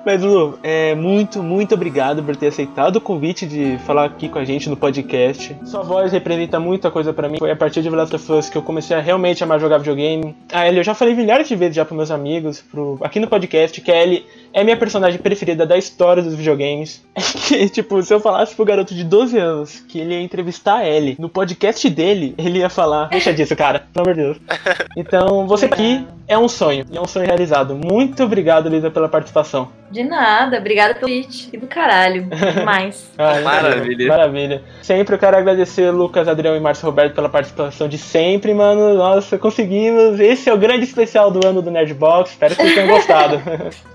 Mas, Lu, é, muito, muito obrigado por ter aceitado o convite de falar aqui com a gente no podcast. Sua voz representa muita coisa para mim. Foi a partir de The Last of Us que eu comecei a realmente amar jogar videogame. A Ellie, eu já falei milhares de vezes já pros meus amigos, pro, aqui no podcast, que a Ellie é minha personagem preferida da história dos videogames. É que, tipo, se eu falasse pro garoto de 12 anos que ele ia entrevistar a Ellie no podcast dele, ele ia falar: Deixa disso, cara, pelo amor de Deus. Então, você aqui é um sonho, e é um sonho realizado. Muito obrigado, Lisa, pela participação. De nada, obrigada pelo convite. E do caralho. Demais. Ah, Maravilha. Maravilha. Sempre eu quero agradecer Lucas, Adrião e Márcio Roberto pela participação de sempre, mano. Nossa, conseguimos. Esse é o grande especial do ano do Nerdbox. Espero que vocês tenham gostado.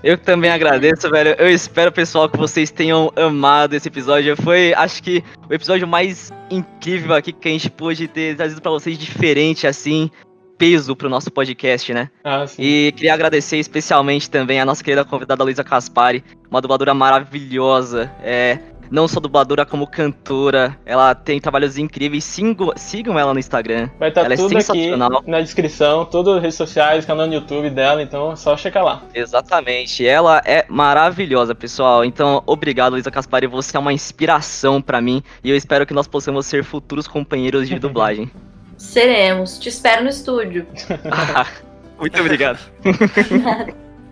Eu também agradeço, velho. Eu espero, pessoal, que vocês tenham amado esse episódio. Foi, acho que, o episódio mais incrível aqui que a gente pôde ter trazido pra vocês diferente, assim peso pro nosso podcast, né? Ah, sim. E queria agradecer especialmente também a nossa querida convidada Luísa Caspari, uma dubladora maravilhosa. É, não só dubladora como cantora. Ela tem trabalhos incríveis. Sigam, sigam ela no Instagram. Vai estar ela é tudo aqui sensacional. na descrição, todas as redes sociais, canal no YouTube dela, então é só checar lá. Exatamente. Ela é maravilhosa, pessoal. Então, obrigado, Luísa Caspari. Você é uma inspiração pra mim. E eu espero que nós possamos ser futuros companheiros de dublagem. Seremos. Te espero no estúdio. Muito obrigado.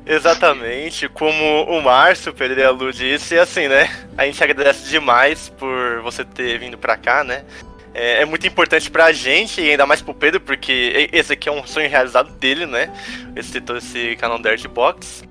Exatamente, como o Márcio Pereira Lu disse, e assim, né? A gente agradece demais por você ter vindo pra cá, né? É, é muito importante pra gente, e ainda mais pro Pedro, porque esse aqui é um sonho realizado dele, né? Esse, esse canal Dirt Box.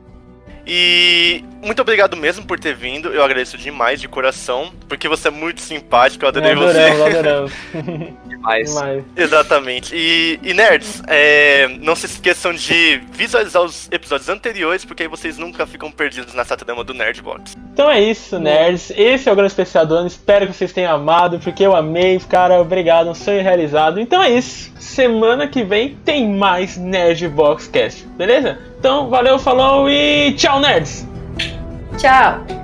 E muito obrigado mesmo por ter vindo. Eu agradeço demais, de coração, porque você é muito simpático. Eu adorei adoramos, você. adoramos. Demais. Demais. Exatamente. E, e nerds, é, não se esqueçam de visualizar os episódios anteriores, porque aí vocês nunca ficam perdidos nessa trama do Nerdbox. Então é isso, nerds. Esse é o grande especial do ano. Espero que vocês tenham amado, porque eu amei. Cara, obrigado. Um sonho realizado. Então é isso. Semana que vem tem mais Nerdbox Cast, beleza? Então, valeu, falou e tchau, nerds! Tchau.